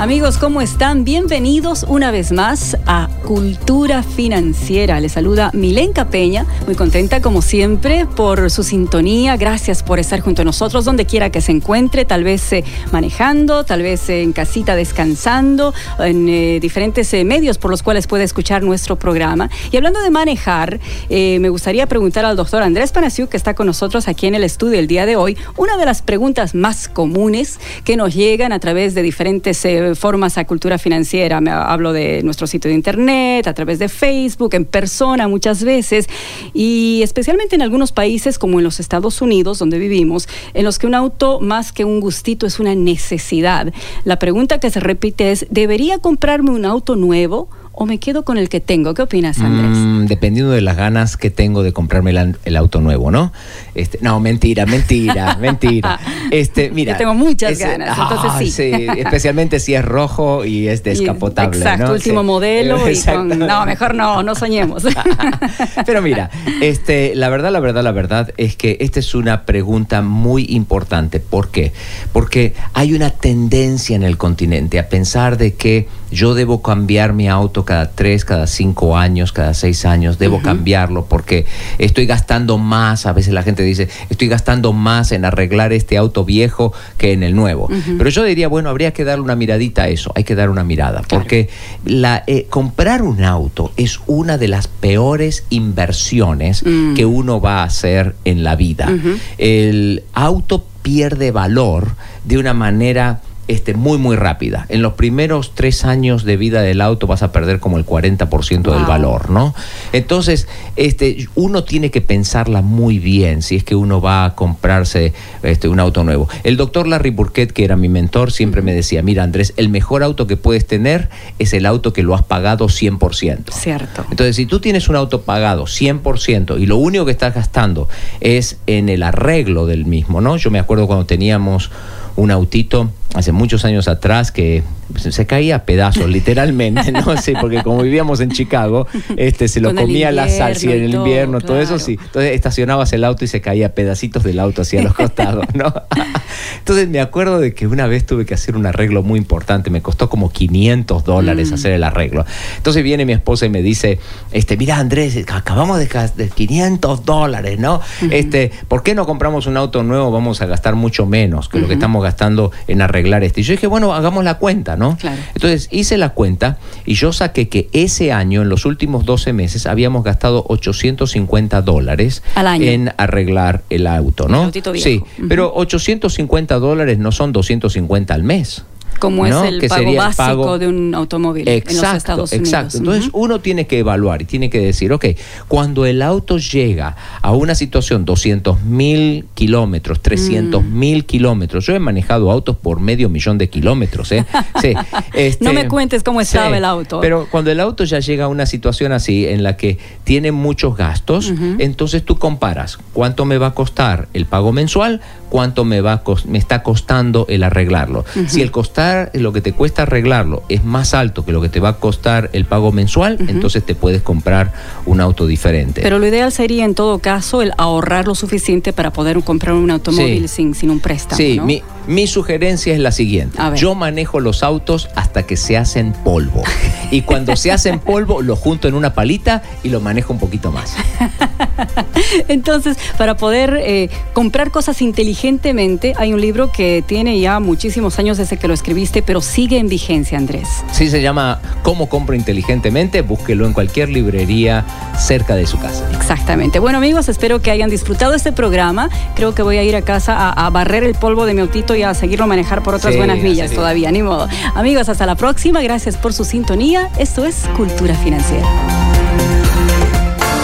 Amigos, ¿cómo están? Bienvenidos una vez más a Cultura Financiera. Les saluda Milenka Peña, muy contenta como siempre por su sintonía. Gracias por estar junto a nosotros donde quiera que se encuentre, tal vez eh, manejando, tal vez eh, en casita descansando, en eh, diferentes medios por los cuales puede escuchar nuestro programa. Y hablando de manejar, me gustaría preguntar al doctor Andrés Panasiuk, que está con nosotros aquí en el estudio el día de hoy, una de las preguntas más comunes que nos llegan a través de diferentes formas a cultura financiera. Me hablo de nuestro sitio de internet, a través de Facebook, en persona muchas veces, y especialmente en algunos países como en los Estados Unidos, donde vivimos, en los que un auto más que un gustito es una necesidad. La pregunta que se repite es, ¿debería comprarme un auto nuevo? ¿O me quedo con el que tengo? ¿Qué opinas, Andrés? Mm, dependiendo de las ganas que tengo de comprarme el, auto nuevo, ¿no? Este, no, mentira, mentira, mentira. Este, mira. Yo tengo muchas ganas, Ah, entonces sí. especialmente si es rojo y es descapotable. Exacto, ¿no? último Sí. modelo. Y con, Exacto. no, mejor no, no soñemos. Pero mira, este, la verdad, la verdad, la verdad es que esta es una pregunta muy importante. ¿Por qué? Porque hay una tendencia en el continente a pensar de que yo debo cambiar mi auto cada tres, cada cinco años, cada seis años, debo cambiarlo porque estoy gastando más. A veces la gente dice, estoy gastando más en arreglar este auto viejo que en el nuevo. Pero yo diría, bueno, habría que darle una miradita a eso, hay que dar una mirada, porque la, eh, comprar un auto es una de las peores inversiones Mm. que uno va a hacer en la vida. El auto pierde valor de una manera este, muy, muy rápida. En los primeros tres años de vida del auto vas a perder como el 40% del valor, ¿no? Entonces, este, uno tiene que pensarla muy bien si es que uno va a comprarse este, un auto nuevo. El doctor Larry Burkett, que era mi mentor, siempre me decía, mira Andrés, el mejor auto que puedes tener es el auto que lo has pagado 100%. Cierto. Entonces, si tú tienes un auto pagado 100% y lo único que estás gastando es en el arreglo del mismo, ¿no? Yo me acuerdo cuando teníamos un autito hace muchos años atrás que se caía a pedazos, literalmente, ¿no? Sí, porque como vivíamos en Chicago, este se lo comía la sal, sí, en invierno el todo, invierno, todo eso sí. Entonces estacionabas el auto y se caía pedacitos del auto hacia los costados, ¿no? Entonces me acuerdo de que una vez tuve que hacer un arreglo muy importante, me costó como 500 dólares Mm. hacer el arreglo. Entonces viene mi esposa y me dice, este, mira Andrés, acabamos de gastar 500 dólares, ¿no? Este, ¿por qué no compramos un auto nuevo? Vamos a gastar mucho menos que lo que estamos gastando en arreglar este. Y yo dije, bueno, hagamos la cuenta, ¿no? Entonces hice la cuenta y yo saqué que ese año, en los últimos 12 meses, habíamos gastado 850 dólares Al año. en arreglar el auto, ¿no? El autito viejo. Sí, Ujú. pero 850 dólares no son 250 al mes. Como es ¿no? el Que pago sería el básico pago- de un automóvil en los Estados Unidos. exacto. Entonces uno tiene que evaluar y tiene que decir, ok, cuando el auto llega a una situación 200 mil kilómetros, 300 Mm. mil kilómetros, yo he manejado autos por medio millón de kilómetros, ¿eh? Sí, este, no me cuentes cómo estaba sí, el auto. Pero cuando el auto ya llega a una situación así en la que tiene muchos gastos, entonces tú comparas cuánto me va a costar el pago mensual, cuánto me va a me está costando el arreglarlo. Si el costar lo que te cuesta arreglarlo es más alto que lo que te va a costar el pago mensual, entonces te puedes comprar un auto diferente. Pero lo ideal sería en todo caso el ahorrar lo suficiente para poder comprar un automóvil Sí. sin, sin un préstamo. Sí, ¿no? mi, mi sugerencia es la siguiente. Yo manejo los autos hasta que se hacen polvo. Y cuando se hacen polvo, lo junto en una palita y lo manejo un poquito más. Entonces, para poder eh, comprar cosas inteligentemente, hay un libro que tiene ya muchísimos años desde que lo escribiste, pero sigue en vigencia, Andrés. Sí, se llama ¿Cómo compro inteligentemente? Búsquelo en cualquier librería cerca de su casa. Exactamente. Bueno, amigos, espero que hayan disfrutado este programa. Creo que voy a ir a casa a, a barrer el polvo de mi autito y a seguirlo manejar por otras Sí, buenas millas todavía, ni modo. Amigos, hasta la próxima. Gracias por su sintonía. Esto es Cultura Financiera.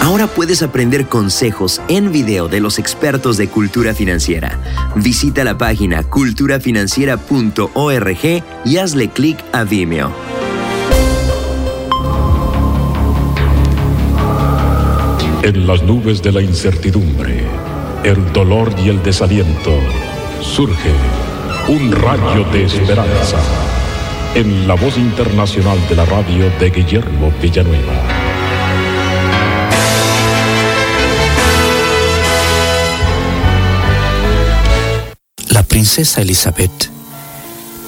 Ahora puedes aprender consejos en video de los expertos de cultura financiera. Visita la página culturafinanciera.org y hazle clic a Vimeo. En las nubes de la incertidumbre, el dolor y el desaliento, surge un rayo de esperanza en la voz internacional de la radio de Guillermo Villanueva. La princesa Elizabeth,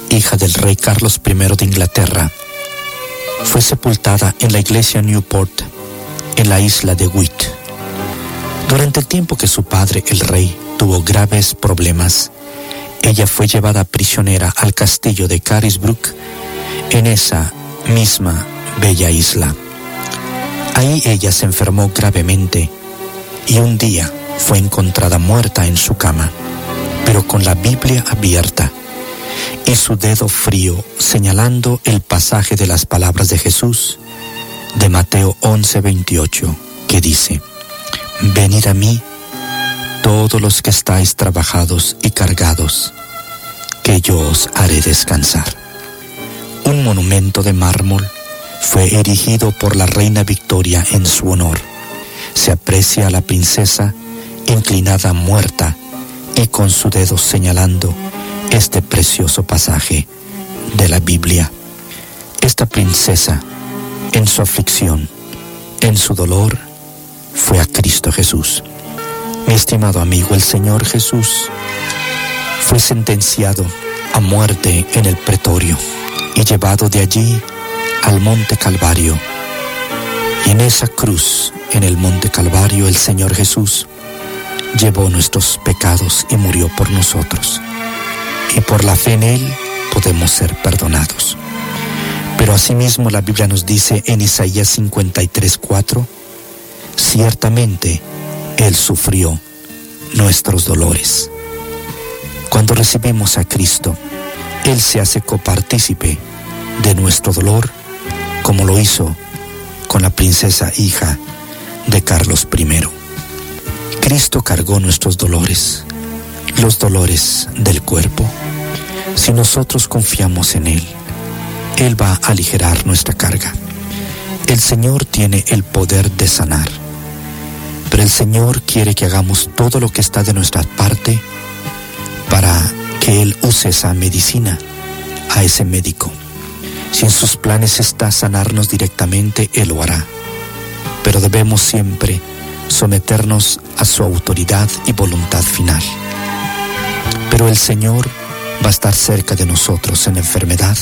hija del rey Carlos I de Inglaterra, fue sepultada en la iglesia Newport, en la isla de Wight. Durante el tiempo que su padre, el rey, tuvo graves problemas, ella fue llevada prisionera al castillo de Carisbrooke, en esa misma bella isla. Ahí ella se enfermó gravemente y un día fue encontrada muerta en su cama, pero con la Biblia abierta y su dedo frío señalando el pasaje de las palabras de Jesús de Mateo 11:28, que dice, Venid a mí todos los que estáis trabajados y cargados, que yo os haré descansar. Un monumento de mármol fue erigido por la reina Victoria en su honor. Se aprecia a la princesa inclinada muerta y con su dedo señalando este precioso pasaje de la Biblia. Esta princesa, en su aflicción, en su dolor, fue a Cristo Jesús. Mi estimado amigo, el Señor Jesús fue sentenciado a muerte en el pretorio y llevado de allí al monte Calvario. Y en esa cruz, en el monte Calvario, el Señor Jesús llevó nuestros pecados y murió por nosotros. Y por la fe en Él podemos ser perdonados. Pero asimismo la Biblia nos dice en Isaías 53:4, ciertamente Él sufrió nuestros dolores. Cuando recibimos a Cristo, Él se hace copartícipe de nuestro dolor, como lo hizo con la princesa hija de Carlos I. Cristo cargó nuestros dolores, los dolores del cuerpo. Si nosotros confiamos en Él, Él va a aligerar nuestra carga. El Señor tiene el poder de sanar, pero el Señor quiere que hagamos todo lo que está de nuestra parte para que Él use esa medicina a ese médico. Si en sus planes está sanarnos directamente, Él lo hará. Pero debemos siempre someternos a su autoridad y voluntad final. Pero el Señor va a estar cerca de nosotros en enfermedad,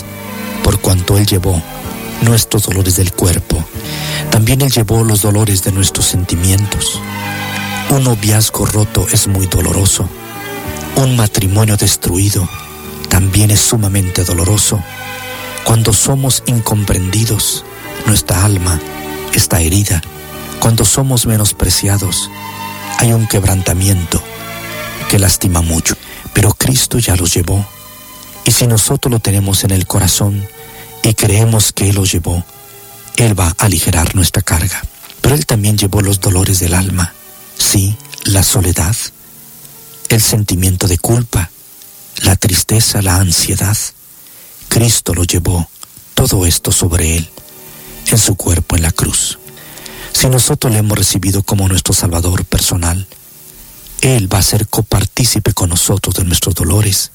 por cuanto Él llevó nuestros dolores del cuerpo. También Él llevó los dolores de nuestros sentimientos. Un noviazgo roto es muy doloroso. Un matrimonio destruido también es sumamente doloroso. Cuando somos incomprendidos, nuestra alma está herida. Cuando somos menospreciados, hay un quebrantamiento que lastima mucho. Pero Cristo ya los llevó Y si nosotros lo tenemos en el corazón y creemos que Él lo llevó, Él va a aligerar nuestra carga. Pero Él también llevó los dolores del alma, sí, la soledad, el sentimiento de culpa, la tristeza, la ansiedad. Cristo lo llevó todo esto sobre Él, en su cuerpo en la cruz. Si nosotros le hemos recibido como nuestro Salvador personal, Él va a ser copartícipe con nosotros de nuestros dolores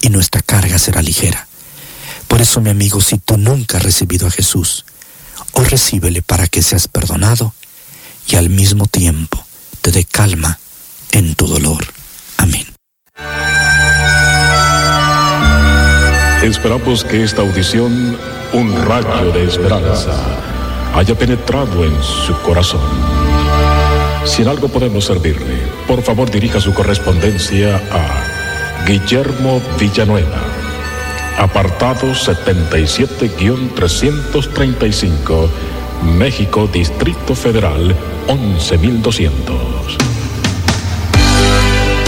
y nuestra carga será ligera. Por eso, mi amigo, si tú nunca has recibido a Jesús, hoy recíbele para que seas perdonado y al mismo tiempo te dé calma en tu dolor. Amén. Esperamos que esta audición, un rayo de esperanza, haya penetrado en su corazón. Si en algo podemos servirle, por favor dirija su correspondencia a Guillermo Villanueva, apartado 77-335, México, Distrito Federal, 11200.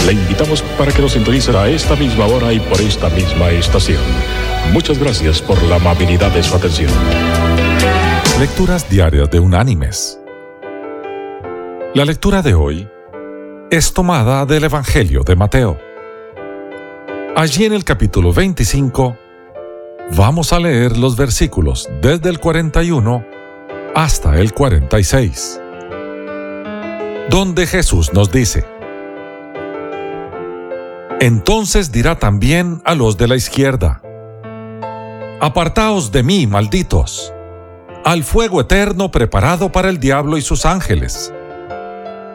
Le invitamos para que nos sintonice a esta misma hora y por esta misma estación. Muchas gracias por la amabilidad de su atención. Lecturas diarias de Unánimes. La lectura de hoy es tomada del Evangelio de Mateo. Allí en el capítulo 25 vamos a leer los versículos desde el 41 hasta el 46, donde Jesús nos dice, entonces dirá también a los de la izquierda, Apartaos de mí, malditos, al fuego eterno preparado para el diablo y sus ángeles,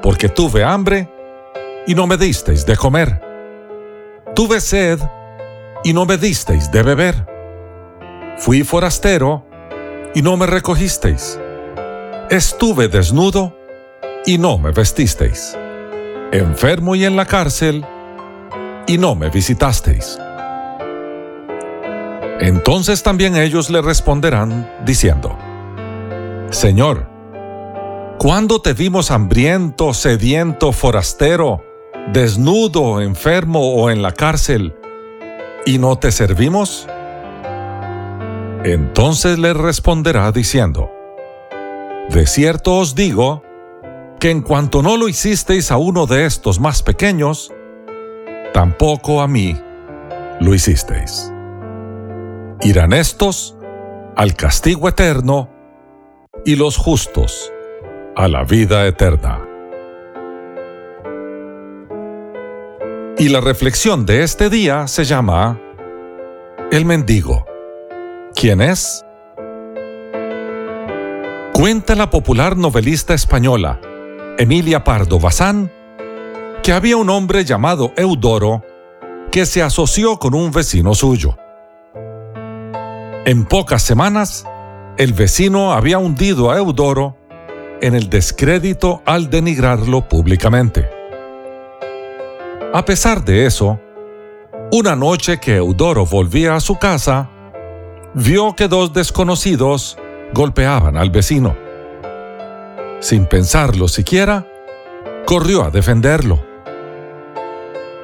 porque tuve hambre y no me disteis de comer, tuve sed y no me disteis de beber, fui forastero y no me recogisteis, estuve desnudo y no me vestisteis, enfermo y en la cárcel, y no me visitasteis. Entonces también ellos le responderán diciendo, Señor, ¿cuándo te vimos hambriento, sediento, forastero, desnudo, enfermo o en la cárcel, y no te servimos? Entonces le responderá diciendo, De cierto os digo, que en cuanto no lo hicisteis a uno de estos más pequeños, tampoco a mí lo hicisteis. Irán estos al castigo eterno y los justos a la vida eterna. Y la reflexión de este día se llama El mendigo. ¿Quién es? Cuenta la popular novelista española Emilia Pardo Bazán que había un hombre llamado Eudoro que se asoció con un vecino suyo. En pocas semanas, el vecino había hundido a Eudoro en el descrédito al denigrarlo públicamente. A pesar de eso, una noche que Eudoro volvía a su casa, vio que dos desconocidos golpeaban al vecino. Sin pensarlo siquiera, corrió a defenderlo.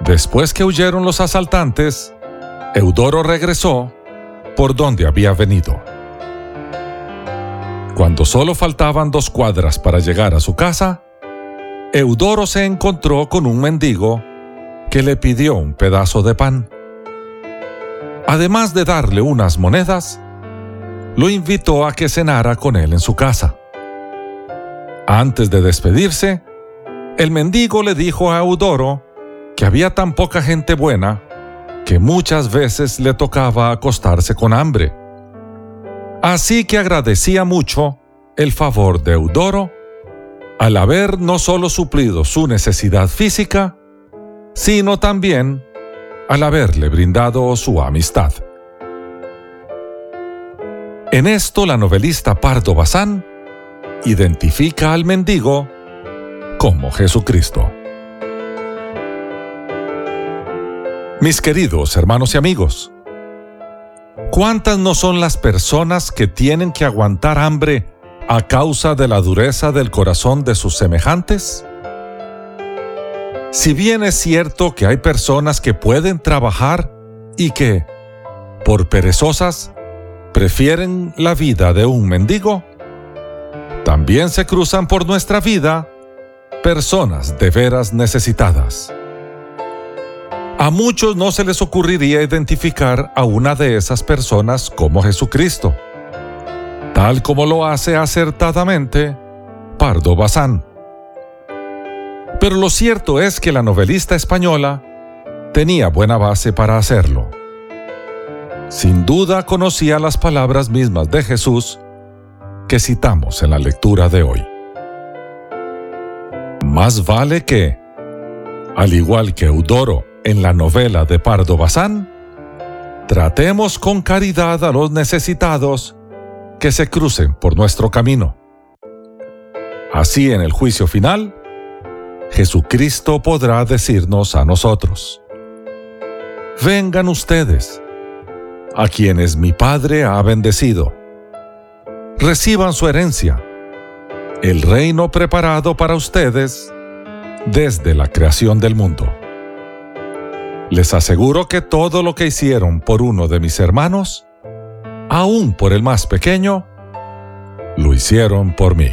Después que huyeron los asaltantes, Eudoro regresó por donde había venido. Cuando solo faltaban dos cuadras para llegar a su casa, Eudoro se encontró con un mendigo que le pidió un pedazo de pan. Además de darle unas monedas, lo invitó a que cenara con él en su casa. Antes de despedirse, el mendigo le dijo a Eudoro que había tan poca gente buena que muchas veces le tocaba acostarse con hambre. Así que agradecía mucho el favor de Eudoro al haber no solo suplido su necesidad física, sino también al haberle brindado su amistad. En esto la novelista Pardo Bazán identifica al mendigo como Jesucristo. Mis queridos hermanos y amigos, ¿cuántas no son las personas que tienen que aguantar hambre a causa de la dureza del corazón de sus semejantes? Si bien es cierto que hay personas que pueden trabajar y que, por perezosas, prefieren la vida de un mendigo, también se cruzan por nuestra vida personas de veras necesitadas. A muchos no se les ocurriría identificar a una de esas personas como Jesucristo, tal como lo hace acertadamente Pardo Bazán. Pero lo cierto es que la novelista española tenía buena base para hacerlo. Sin duda conocía las palabras mismas de Jesús que citamos en la lectura de hoy. Más vale que, al igual que Eudoro en la novela de Pardo Bazán, tratemos con caridad a los necesitados que se crucen por nuestro camino. Así en el juicio final, Jesucristo podrá decirnos a nosotros, vengan ustedes, a quienes mi Padre ha bendecido, reciban su herencia, el reino preparado para ustedes desde la creación del mundo. Les aseguro que todo lo que hicieron por uno de mis hermanos, aún por el más pequeño, lo hicieron por mí.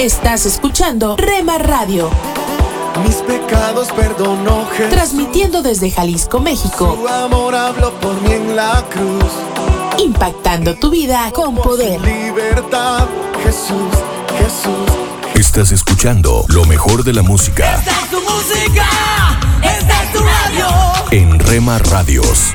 Estás escuchando Rema Radio. Mis pecados perdonó Jesús. Transmitiendo desde Jalisco, México. Su amor habló por mí en la cruz. Impactando tu vida con poder. Libertad, Jesús, Jesús. Estás escuchando lo mejor de la música Esta es tu música, esta es tu radio. en Rema Radios.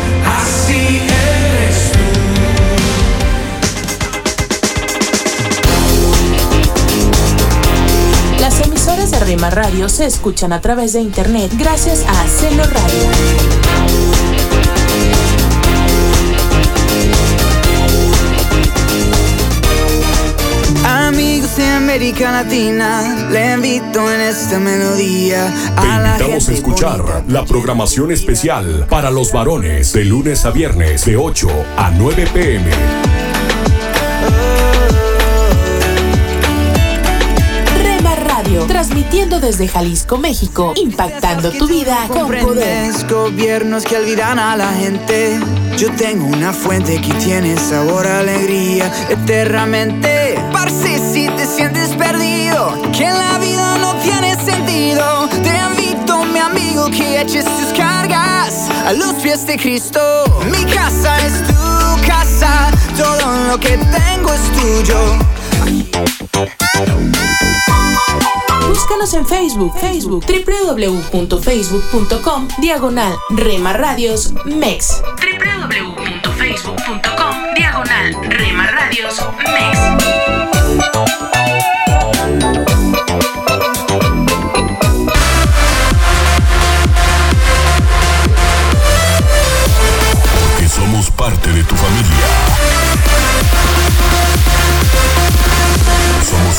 de Rema Radio se escuchan a través de internet gracias a Celo Radio. Amigos de América Latina, le invito en esta melodía Te a la invitamos a escuchar bonita. la programación especial para los varones de lunes a viernes de 8 a 9 pm. Rema transmitiendo desde Jalisco, México, impactando tu vida con poder. Comprendes gobiernos que olvidan a la gente. Yo tengo una fuente que tiene sabor a alegría eternamente. Parce, si te sientes perdido, que la vida no tiene sentido, te invito, mi amigo, que eches tus cargas a los pies de Cristo. Mi casa es tu casa, todo lo que tengo es tuyo. Búscanos en Facebook, Facebook, www.facebook.com, diagonal Rema Radios MEX. www.facebook.com, diagonal Rema Radios MEX.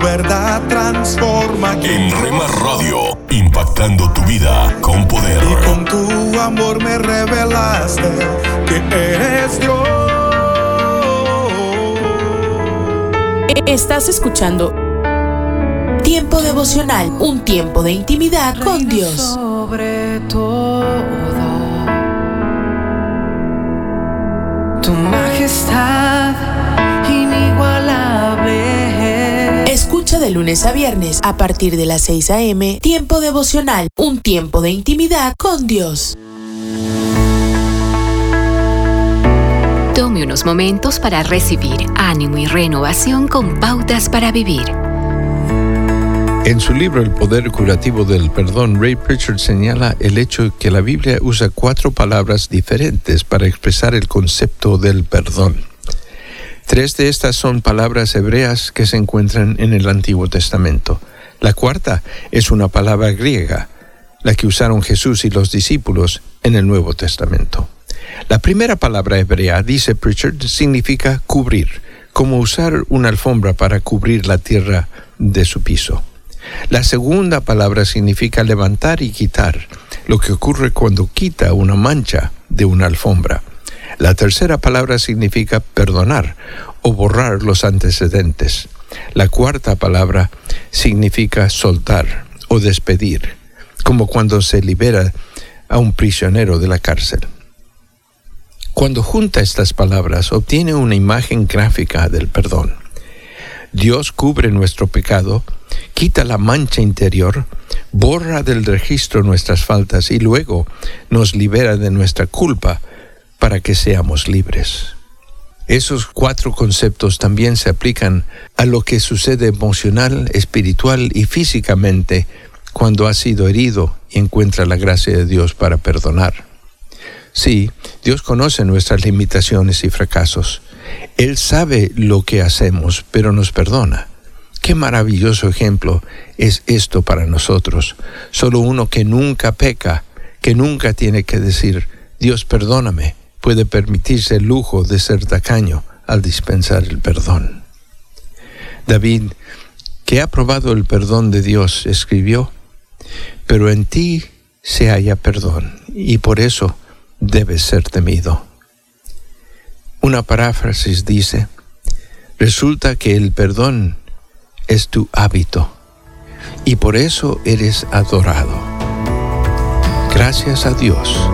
Verdad transforma. En Rema Radio, impactando tu vida con poder. Con tu amor me revelaste que eres Dios. Estás escuchando Tiempo tiempo devocional, un tiempo de intimidad con Dios. Sobre todo, tu majestad inigualable. Escucha de lunes a viernes a partir de las 6 a.m. Tiempo devocional, un tiempo de intimidad con Dios. Tome unos momentos para recibir ánimo y renovación con pautas para vivir. En su libro El poder curativo del perdón, Ray Pritchard señala el hecho de que la Biblia usa cuatro palabras diferentes para expresar el concepto del perdón. Tres de estas son palabras hebreas que se encuentran en el Antiguo Testamento. La cuarta es una palabra griega, la que usaron Jesús y los discípulos en el Nuevo Testamento. La primera palabra hebrea, dice Pritchard, significa cubrir, como usar una alfombra para cubrir la tierra de su piso. La segunda palabra significa levantar y quitar, lo que ocurre cuando quita una mancha de una alfombra. La tercera palabra significa perdonar o borrar los antecedentes. La cuarta palabra significa soltar o despedir, como cuando se libera a un prisionero de la cárcel. Cuando junta estas palabras, obtiene una imagen gráfica del perdón. Dios cubre nuestro pecado, quita la mancha interior, borra del registro nuestras faltas y luego nos libera de nuestra culpa para que seamos libres. Esos cuatro conceptos también se aplican a lo que sucede emocional, espiritual y físicamente cuando ha sido herido y encuentra la gracia de Dios para perdonar. Sí, Dios conoce nuestras limitaciones y fracasos. Él sabe lo que hacemos, pero nos perdona. Qué maravilloso ejemplo es esto para nosotros. Solo uno que nunca peca, que nunca tiene que decir, Dios perdóname, puede permitirse el lujo de ser tacaño al dispensar el perdón. David, que ha probado el perdón de Dios, escribió, pero en ti se halla perdón, y por eso debe ser temido. Una paráfrasis dice, resulta que el perdón es tu hábito y por eso eres adorado. Gracias a Dios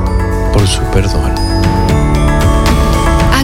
por su perdón.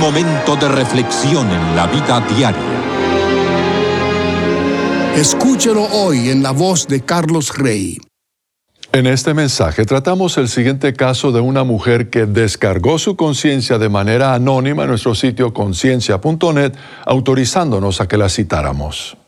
Un momento de reflexión en la vida diaria. Escúchelo hoy en la voz de Carlos Rey. En este mensaje tratamos el siguiente caso de una mujer que descargó su conciencia de manera anónima en nuestro sitio conciencia.net, autorizándonos a que la citáramos.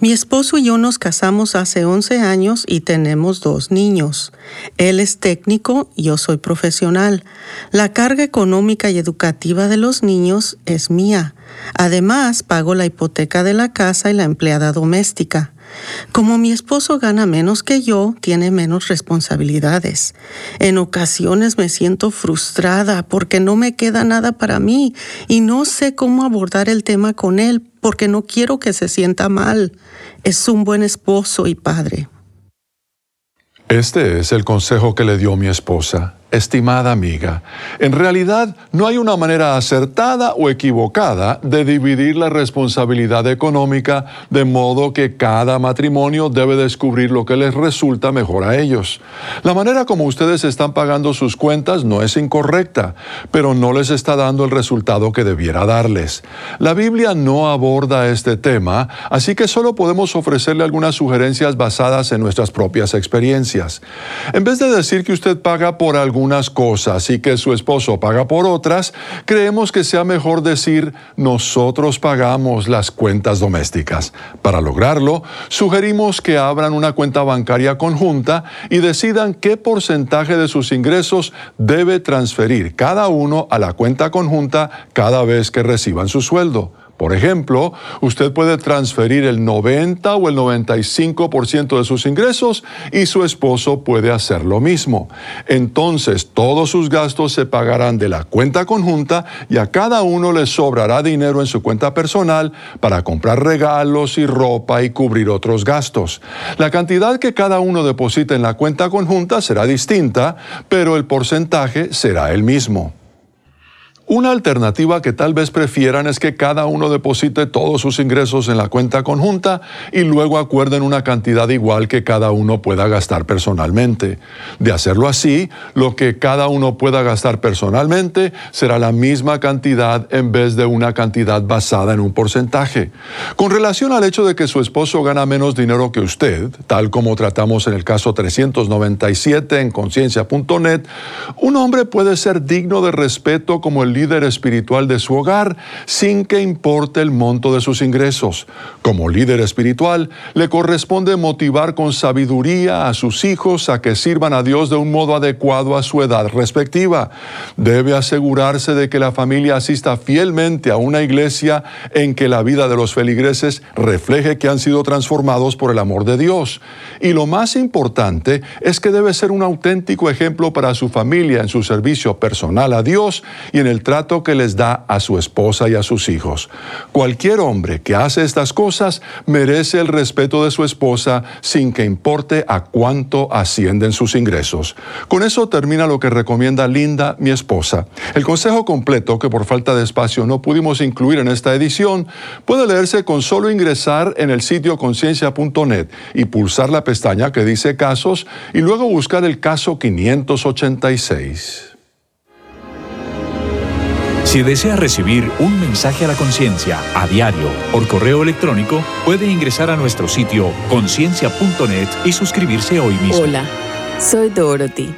Mi esposo y yo nos casamos hace 11 años y tenemos dos niños. Él es técnico, yo soy profesional. La carga económica y educativa de los niños es mía. Además, pago la hipoteca de la casa y la empleada doméstica. Como mi esposo gana menos que yo, tiene menos responsabilidades. En ocasiones me siento frustrada porque no me queda nada para mí y no sé cómo abordar el tema con él porque no quiero que se sienta mal. Es un buen esposo y padre. Este es el consejo que le dio mi esposa. Estimada amiga, en realidad no hay una manera acertada o equivocada de dividir la responsabilidad económica de modo que cada matrimonio debe descubrir lo que les resulta mejor a ellos. La manera como ustedes están pagando sus cuentas no es incorrecta, pero no les está dando el resultado que debiera darles. La Biblia no aborda este tema, así que solo podemos ofrecerle algunas sugerencias basadas en nuestras propias experiencias. En vez de decir que usted paga por algo unas cosas y que su esposo paga por otras, creemos que sea mejor decir nosotros pagamos las cuentas domésticas. Para lograrlo, sugerimos que abran una cuenta bancaria conjunta y decidan qué porcentaje de sus ingresos debe transferir cada uno a la cuenta conjunta cada vez que reciban su sueldo. Por ejemplo, usted puede transferir el 90 o el 95% de sus ingresos y su esposo puede hacer lo mismo. Entonces, todos sus gastos se pagarán de la cuenta conjunta y a cada uno le sobrará dinero en su cuenta personal para comprar regalos y ropa y cubrir otros gastos. La cantidad que cada uno deposita en la cuenta conjunta será distinta, pero el porcentaje será el mismo. Una alternativa que tal vez prefieran es que cada uno deposite todos sus ingresos en la cuenta conjunta y luego acuerden una cantidad igual que cada uno pueda gastar personalmente. De hacerlo así, lo que cada uno pueda gastar personalmente será la misma cantidad en vez de una cantidad basada en un porcentaje. Con relación al hecho de que su esposo gana menos dinero que usted, tal como tratamos en el caso 397 en conciencia.net, un hombre puede ser digno de respeto como el líder espiritual de su hogar sin que importe el monto de sus ingresos. Como líder espiritual, le corresponde motivar con sabiduría a sus hijos a que sirvan a Dios de un modo adecuado a su edad respectiva. Debe asegurarse de que la familia asista fielmente a una iglesia en que la vida de los feligreses refleje que han sido transformados por el amor de Dios. Y lo más importante es que debe ser un auténtico ejemplo para su familia en su servicio personal a Dios y en el trato que les da a su esposa y a sus hijos. Cualquier hombre que hace estas cosas merece el respeto de su esposa sin que importe a cuánto ascienden sus ingresos. Con eso termina lo que recomienda Linda, mi esposa. El consejo completo, que por falta de espacio no pudimos incluir en esta edición, puede leerse con solo ingresar en el sitio conciencia.net y pulsar la pestaña que dice casos y luego buscar el caso 586. Si desea recibir un mensaje a la conciencia a diario por correo electrónico, puede ingresar a nuestro sitio conciencia.net y suscribirse hoy mismo. Hola, soy Dorothy.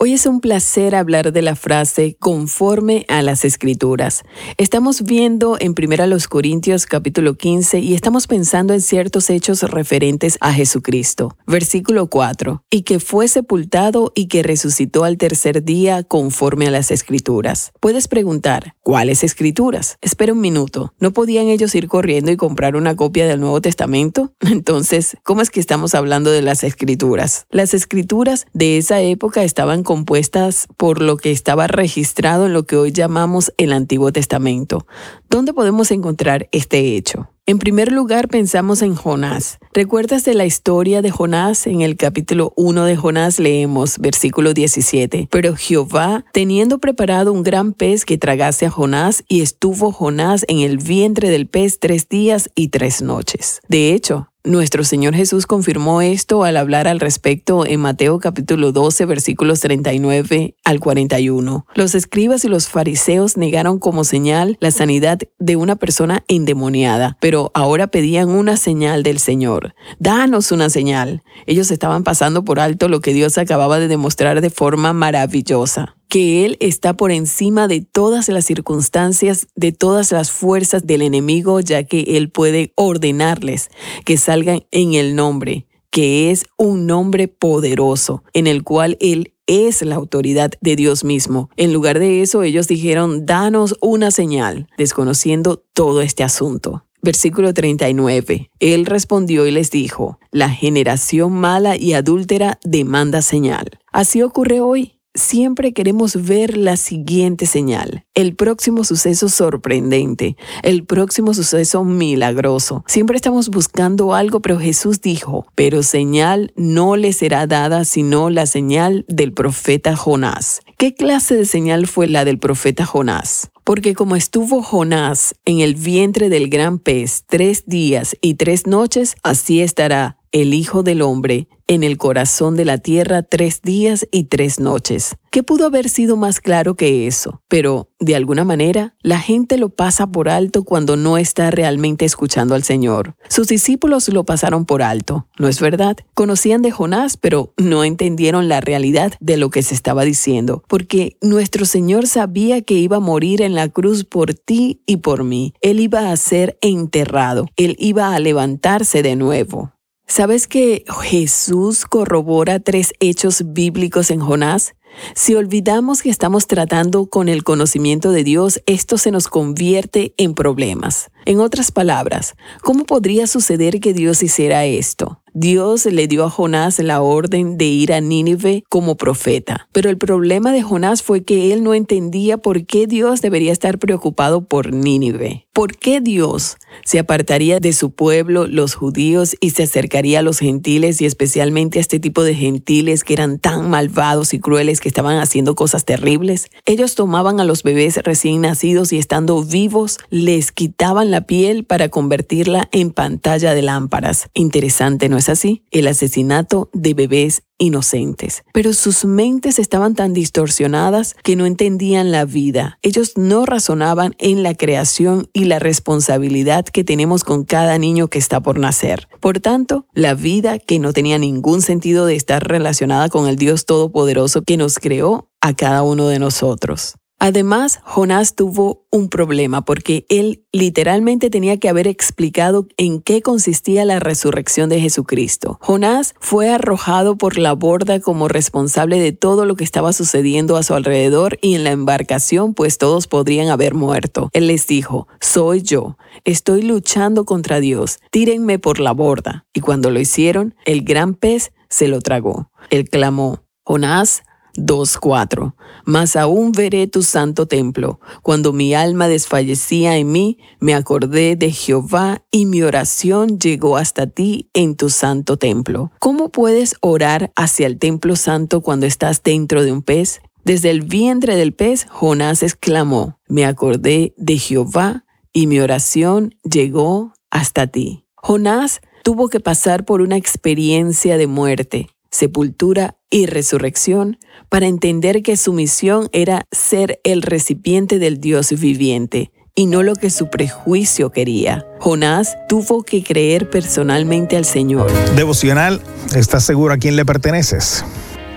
Hoy es un placer hablar de la frase conforme a las escrituras. Estamos viendo en 1 Corintios capítulo 15 y estamos pensando en ciertos hechos referentes a Jesucristo. Versículo 4. Y que fue sepultado y que resucitó al tercer día conforme a las escrituras. Puedes preguntar, ¿cuáles escrituras? Espera un minuto. ¿No podían ellos ir corriendo y comprar una copia del Nuevo Testamento? Entonces, ¿cómo es que estamos hablando de las escrituras? Las escrituras de esa época estaban compuestas por lo que estaba registrado en lo que hoy llamamos el Antiguo Testamento. ¿Dónde podemos encontrar este hecho? En primer lugar, pensamos en Jonás. ¿Recuerdas de la historia de Jonás? En el capítulo 1 de Jonás leemos versículo 17. Pero Jehová, teniendo preparado un gran pez que tragase a Jonás, y estuvo Jonás en el vientre del pez tres días y tres noches. De hecho, nuestro Señor Jesús confirmó esto al hablar al respecto en Mateo capítulo 12 versículos 39 al 41. Los escribas y los fariseos negaron como señal la sanidad de una persona endemoniada, pero ahora pedían una señal del Señor. Danos una señal. Ellos estaban pasando por alto lo que Dios acababa de demostrar de forma maravillosa que Él está por encima de todas las circunstancias, de todas las fuerzas del enemigo, ya que Él puede ordenarles que salgan en el nombre, que es un nombre poderoso, en el cual Él es la autoridad de Dios mismo. En lugar de eso, ellos dijeron, danos una señal, desconociendo todo este asunto. Versículo 39. Él respondió y les dijo, la generación mala y adúltera demanda señal. Así ocurre hoy siempre queremos ver la siguiente señal, el próximo suceso sorprendente, el próximo suceso milagroso. Siempre estamos buscando algo, pero Jesús dijo, pero señal no le será dada sino la señal del profeta Jonás. ¿Qué clase de señal fue la del profeta Jonás? Porque como estuvo Jonás en el vientre del gran pez tres días y tres noches, así estará el Hijo del Hombre en el corazón de la tierra tres días y tres noches. ¿Qué pudo haber sido más claro que eso? Pero, de alguna manera, la gente lo pasa por alto cuando no está realmente escuchando al Señor. Sus discípulos lo pasaron por alto, ¿no es verdad? Conocían de Jonás, pero no entendieron la realidad de lo que se estaba diciendo, porque nuestro Señor sabía que iba a morir en la cruz por ti y por mí. Él iba a ser enterrado, Él iba a levantarse de nuevo. ¿Sabes que Jesús corrobora tres hechos bíblicos en Jonás? Si olvidamos que estamos tratando con el conocimiento de Dios, esto se nos convierte en problemas. En otras palabras, ¿cómo podría suceder que Dios hiciera esto? Dios le dio a Jonás la orden de ir a Nínive como profeta. Pero el problema de Jonás fue que él no entendía por qué Dios debería estar preocupado por Nínive. ¿Por qué Dios se apartaría de su pueblo, los judíos, y se acercaría a los gentiles y especialmente a este tipo de gentiles que eran tan malvados y crueles que estaban haciendo cosas terribles? Ellos tomaban a los bebés recién nacidos y estando vivos les quitaban la piel para convertirla en pantalla de lámparas. Interesante, ¿no es así? El asesinato de bebés inocentes. Pero sus mentes estaban tan distorsionadas que no entendían la vida. Ellos no razonaban en la creación y la responsabilidad que tenemos con cada niño que está por nacer. Por tanto, la vida que no tenía ningún sentido de estar relacionada con el Dios Todopoderoso que nos creó a cada uno de nosotros. Además, Jonás tuvo un problema porque él literalmente tenía que haber explicado en qué consistía la resurrección de Jesucristo. Jonás fue arrojado por la borda como responsable de todo lo que estaba sucediendo a su alrededor y en la embarcación pues todos podrían haber muerto. Él les dijo, soy yo, estoy luchando contra Dios, tírenme por la borda. Y cuando lo hicieron, el gran pez se lo tragó. Él clamó, Jonás, 2.4. Mas aún veré tu santo templo. Cuando mi alma desfallecía en mí, me acordé de Jehová y mi oración llegó hasta ti en tu santo templo. ¿Cómo puedes orar hacia el templo santo cuando estás dentro de un pez? Desde el vientre del pez, Jonás exclamó, me acordé de Jehová y mi oración llegó hasta ti. Jonás tuvo que pasar por una experiencia de muerte, sepultura y resurrección para entender que su misión era ser el recipiente del Dios viviente y no lo que su prejuicio quería. Jonás tuvo que creer personalmente al Señor. Devocional, ¿estás seguro a quién le perteneces?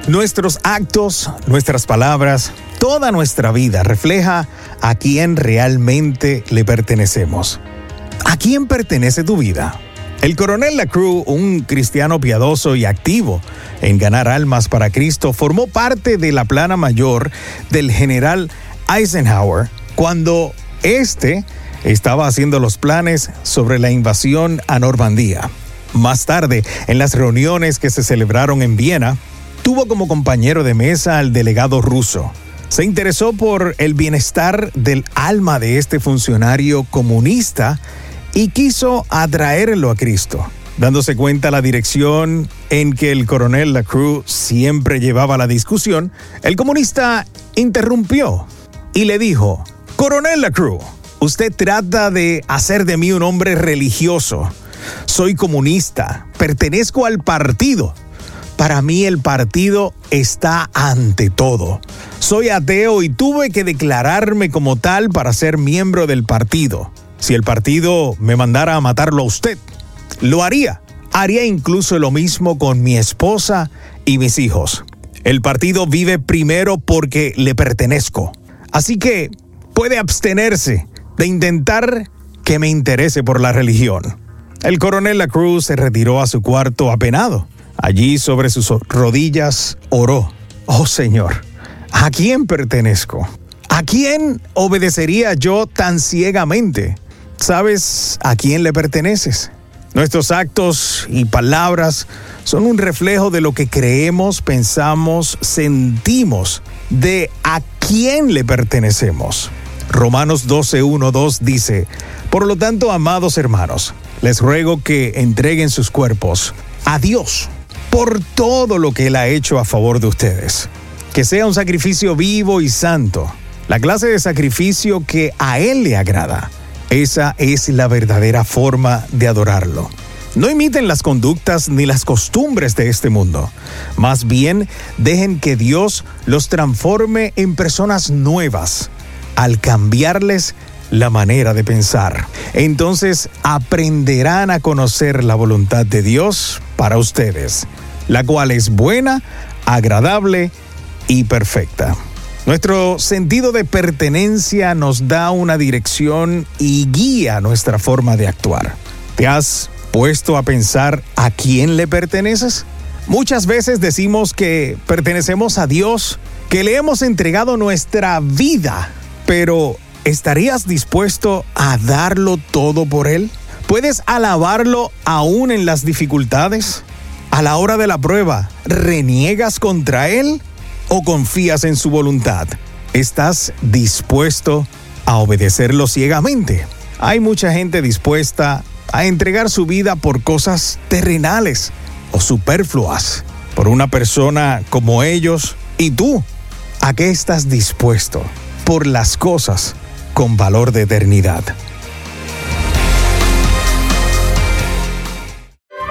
Nuestros actos, nuestras palabras, toda nuestra vida refleja a quién realmente le pertenecemos. ¿A quién pertenece tu vida? El coronel Lacroix, un cristiano piadoso y activo en ganar almas para Cristo, formó parte de la plana mayor del general Eisenhower cuando éste estaba haciendo los planes sobre la invasión a Normandía. Más tarde, en las reuniones que se celebraron en Viena, tuvo como compañero de mesa al delegado ruso. Se interesó por el bienestar del alma de este funcionario comunista y quiso atraerlo a Cristo. Dándose cuenta la dirección en que el coronel Lacroix siempre llevaba la discusión, el comunista interrumpió y le dijo, Coronel Lacroix, usted trata de hacer de mí un hombre religioso. Soy comunista, pertenezco al partido. Para mí el partido está ante todo. Soy ateo y tuve que declararme como tal para ser miembro del partido. Si el partido me mandara a matarlo a usted, lo haría. Haría incluso lo mismo con mi esposa y mis hijos. El partido vive primero porque le pertenezco. Así que puede abstenerse de intentar que me interese por la religión. El coronel La Cruz se retiró a su cuarto apenado. Allí sobre sus rodillas oró. Oh Señor, ¿a quién pertenezco? ¿A quién obedecería yo tan ciegamente? ¿Sabes a quién le perteneces? Nuestros actos y palabras son un reflejo de lo que creemos, pensamos, sentimos, de a quién le pertenecemos. Romanos 12, 2 dice, Por lo tanto, amados hermanos, les ruego que entreguen sus cuerpos a Dios por todo lo que Él ha hecho a favor de ustedes. Que sea un sacrificio vivo y santo, la clase de sacrificio que a Él le agrada. Esa es la verdadera forma de adorarlo. No imiten las conductas ni las costumbres de este mundo. Más bien, dejen que Dios los transforme en personas nuevas al cambiarles la manera de pensar. Entonces aprenderán a conocer la voluntad de Dios para ustedes, la cual es buena, agradable y perfecta. Nuestro sentido de pertenencia nos da una dirección y guía nuestra forma de actuar. ¿Te has puesto a pensar a quién le perteneces? Muchas veces decimos que pertenecemos a Dios, que le hemos entregado nuestra vida, pero ¿Estarías dispuesto a darlo todo por Él? ¿Puedes alabarlo aún en las dificultades? A la hora de la prueba, ¿reniegas contra Él o confías en su voluntad? ¿Estás dispuesto a obedecerlo ciegamente? Hay mucha gente dispuesta a entregar su vida por cosas terrenales o superfluas, por una persona como ellos. ¿Y tú? ¿A qué estás dispuesto por las cosas con valor de eternidad?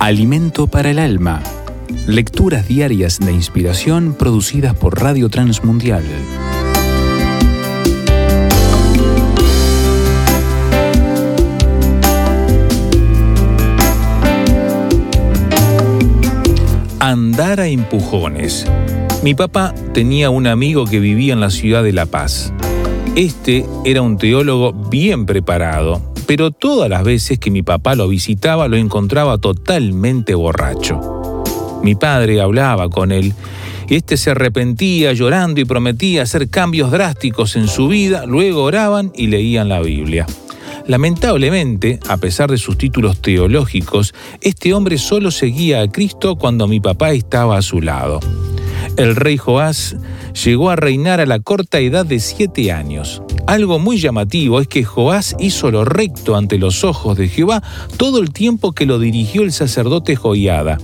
Alimento para el alma. Lecturas diarias de inspiración producidas por Radio Transmundial. Andar a empujones. Mi papá tenía un amigo que vivía en la ciudad de La Paz. Este era un teólogo bien preparado, pero todas las veces que mi papá lo visitaba lo encontraba totalmente borracho. Mi padre hablaba con él, este se arrepentía llorando y prometía hacer cambios drásticos en su vida, luego oraban y leían la Biblia. Lamentablemente, a pesar de sus títulos teológicos, este hombre solo seguía a Cristo cuando mi papá estaba a su lado. El rey Joás llegó a reinar a la corta edad de siete años. Algo muy llamativo es que Joás hizo lo recto ante los ojos de Jehová todo el tiempo que lo dirigió el sacerdote Joiada.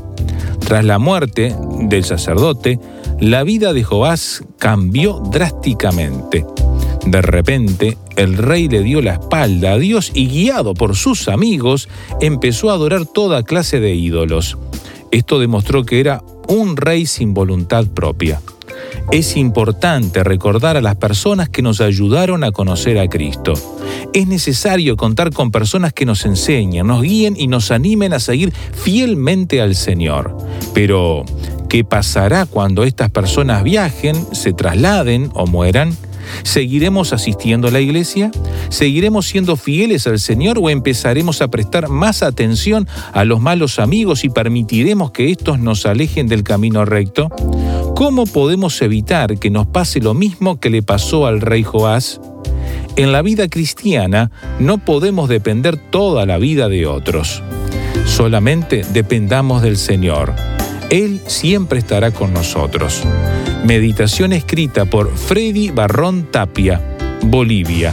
Tras la muerte del sacerdote, la vida de Joás cambió drásticamente. De repente, el rey le dio la espalda a Dios y guiado por sus amigos, empezó a adorar toda clase de ídolos. Esto demostró que era un rey sin voluntad propia. Es importante recordar a las personas que nos ayudaron a conocer a Cristo. Es necesario contar con personas que nos enseñen, nos guíen y nos animen a seguir fielmente al Señor. Pero, ¿qué pasará cuando estas personas viajen, se trasladen o mueran? ¿Seguiremos asistiendo a la iglesia? ¿Seguiremos siendo fieles al Señor o empezaremos a prestar más atención a los malos amigos y permitiremos que estos nos alejen del camino recto? ¿Cómo podemos evitar que nos pase lo mismo que le pasó al rey Joás? En la vida cristiana no podemos depender toda la vida de otros. Solamente dependamos del Señor. Él siempre estará con nosotros. Meditación escrita por Freddy Barrón Tapia, Bolivia.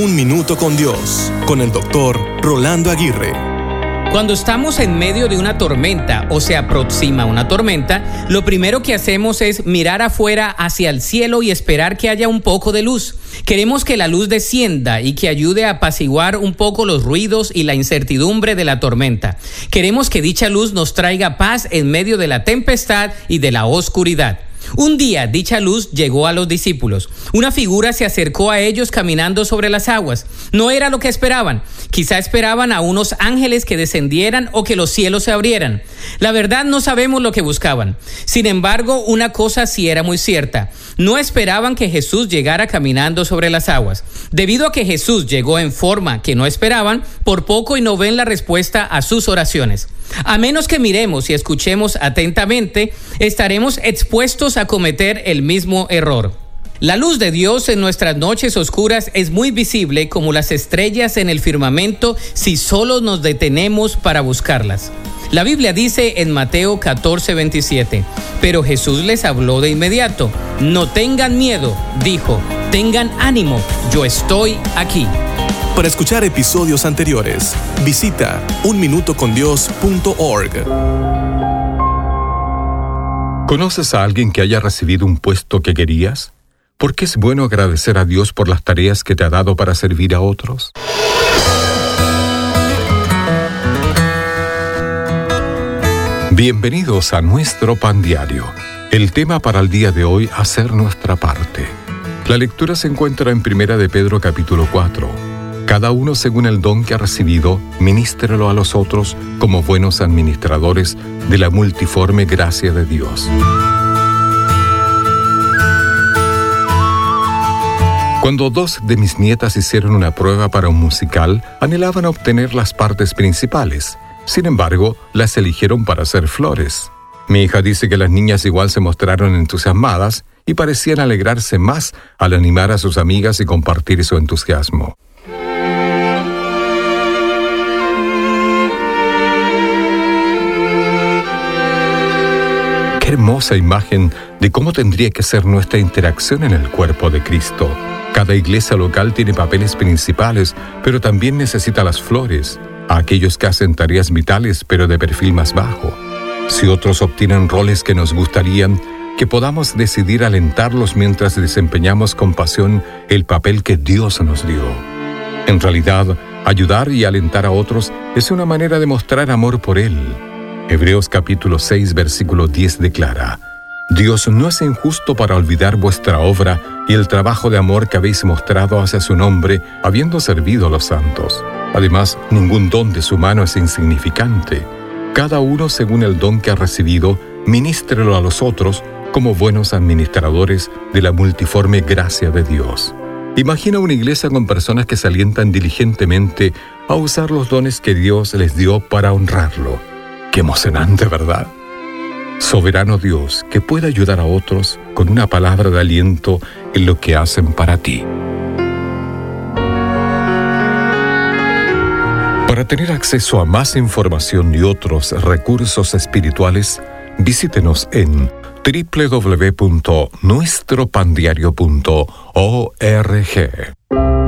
Un minuto con Dios, con el doctor Rolando Aguirre. Cuando estamos en medio de una tormenta o se aproxima una tormenta, lo primero que hacemos es mirar afuera hacia el cielo y esperar que haya un poco de luz. Queremos que la luz descienda y que ayude a apaciguar un poco los ruidos y la incertidumbre de la tormenta. Queremos que dicha luz nos traiga paz en medio de la tempestad y de la oscuridad. Un día dicha luz llegó a los discípulos. Una figura se acercó a ellos caminando sobre las aguas. No era lo que esperaban. Quizá esperaban a unos ángeles que descendieran o que los cielos se abrieran. La verdad no sabemos lo que buscaban. Sin embargo, una cosa sí era muy cierta. No esperaban que Jesús llegara caminando sobre las aguas. Debido a que Jesús llegó en forma que no esperaban, por poco y no ven la respuesta a sus oraciones. A menos que miremos y escuchemos atentamente, estaremos expuestos a cometer el mismo error. La luz de Dios en nuestras noches oscuras es muy visible como las estrellas en el firmamento si solo nos detenemos para buscarlas. La Biblia dice en Mateo 14, 27, pero Jesús les habló de inmediato, no tengan miedo, dijo, tengan ánimo, yo estoy aquí. Para escuchar episodios anteriores, visita unminutocondios.org. ¿Conoces a alguien que haya recibido un puesto que querías? Porque es bueno agradecer a Dios por las tareas que te ha dado para servir a otros. Bienvenidos a nuestro pan diario. El tema para el día de hoy, hacer nuestra parte. La lectura se encuentra en Primera de Pedro capítulo 4. Cada uno según el don que ha recibido, ministrelo a los otros como buenos administradores de la multiforme gracia de Dios. Cuando dos de mis nietas hicieron una prueba para un musical, anhelaban obtener las partes principales sin embargo, las eligieron para hacer flores. Mi hija dice que las niñas igual se mostraron entusiasmadas y parecían alegrarse más al animar a sus amigas y compartir su entusiasmo. Qué hermosa imagen de cómo tendría que ser nuestra interacción en el cuerpo de Cristo. Cada iglesia local tiene papeles principales, pero también necesita las flores a aquellos que hacen tareas vitales pero de perfil más bajo. Si otros obtienen roles que nos gustarían, que podamos decidir alentarlos mientras desempeñamos con pasión el papel que Dios nos dio. En realidad, ayudar y alentar a otros es una manera de mostrar amor por Él. Hebreos capítulo 6 versículo 10 declara, Dios no es injusto para olvidar vuestra obra y el trabajo de amor que habéis mostrado hacia su nombre, habiendo servido a los santos. Además, ningún don de su mano es insignificante. Cada uno, según el don que ha recibido, ministrelo a los otros como buenos administradores de la multiforme gracia de Dios. Imagina una iglesia con personas que se alientan diligentemente a usar los dones que Dios les dio para honrarlo. Qué emocionante, ¿verdad? Soberano Dios, que pueda ayudar a otros con una palabra de aliento en lo que hacen para ti. Para tener acceso a más información y otros recursos espirituales, visítenos en www.nuestropandiario.org.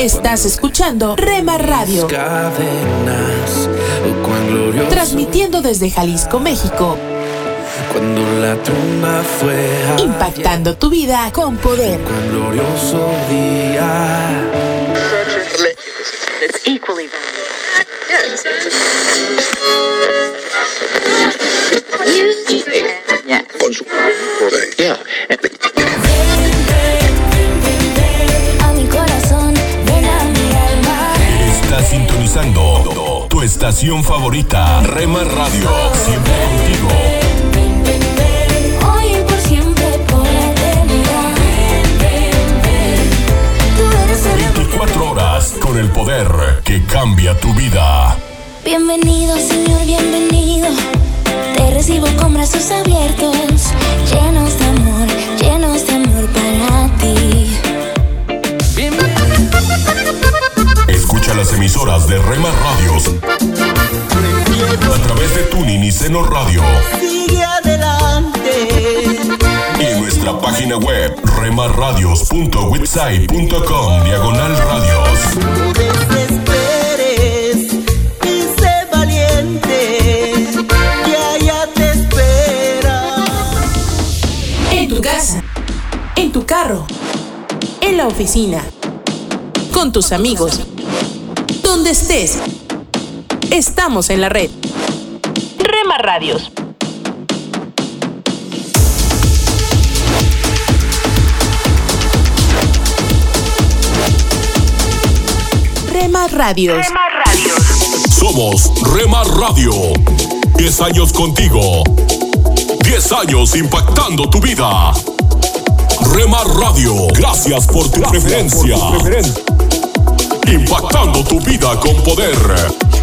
Estás escuchando Rema Radio. Transmitiendo desde Jalisco, México. Cuando la tumba fue impactando tu vida con poder. Glorioso día. Con su poder. Sintonizando tu estación favorita, Rema Radio. Siempre contigo. Hoy y por siempre, por la eternidad. Tú eres el 24 horas con el poder que cambia tu vida. Bienvenido, Señor, bienvenido. Te recibo con brazos abiertos, llenos de amor, las emisoras de Rema Radios a través de Tuning y Seno Radio Sigue adelante. y en nuestra página web remarradios.witsai.com diagonal radios. No desesperes y sé valiente. Que allá te espera. En tu casa, en tu carro, en la oficina, con tus amigos, donde estés. Estamos en la red. Rema Radios. Remar Radios. Remar Radios. Somos Remar Radio. 10 años contigo. 10 años impactando tu vida. Remar Radio, gracias por tu preferencia. Impactando tu vida con poder.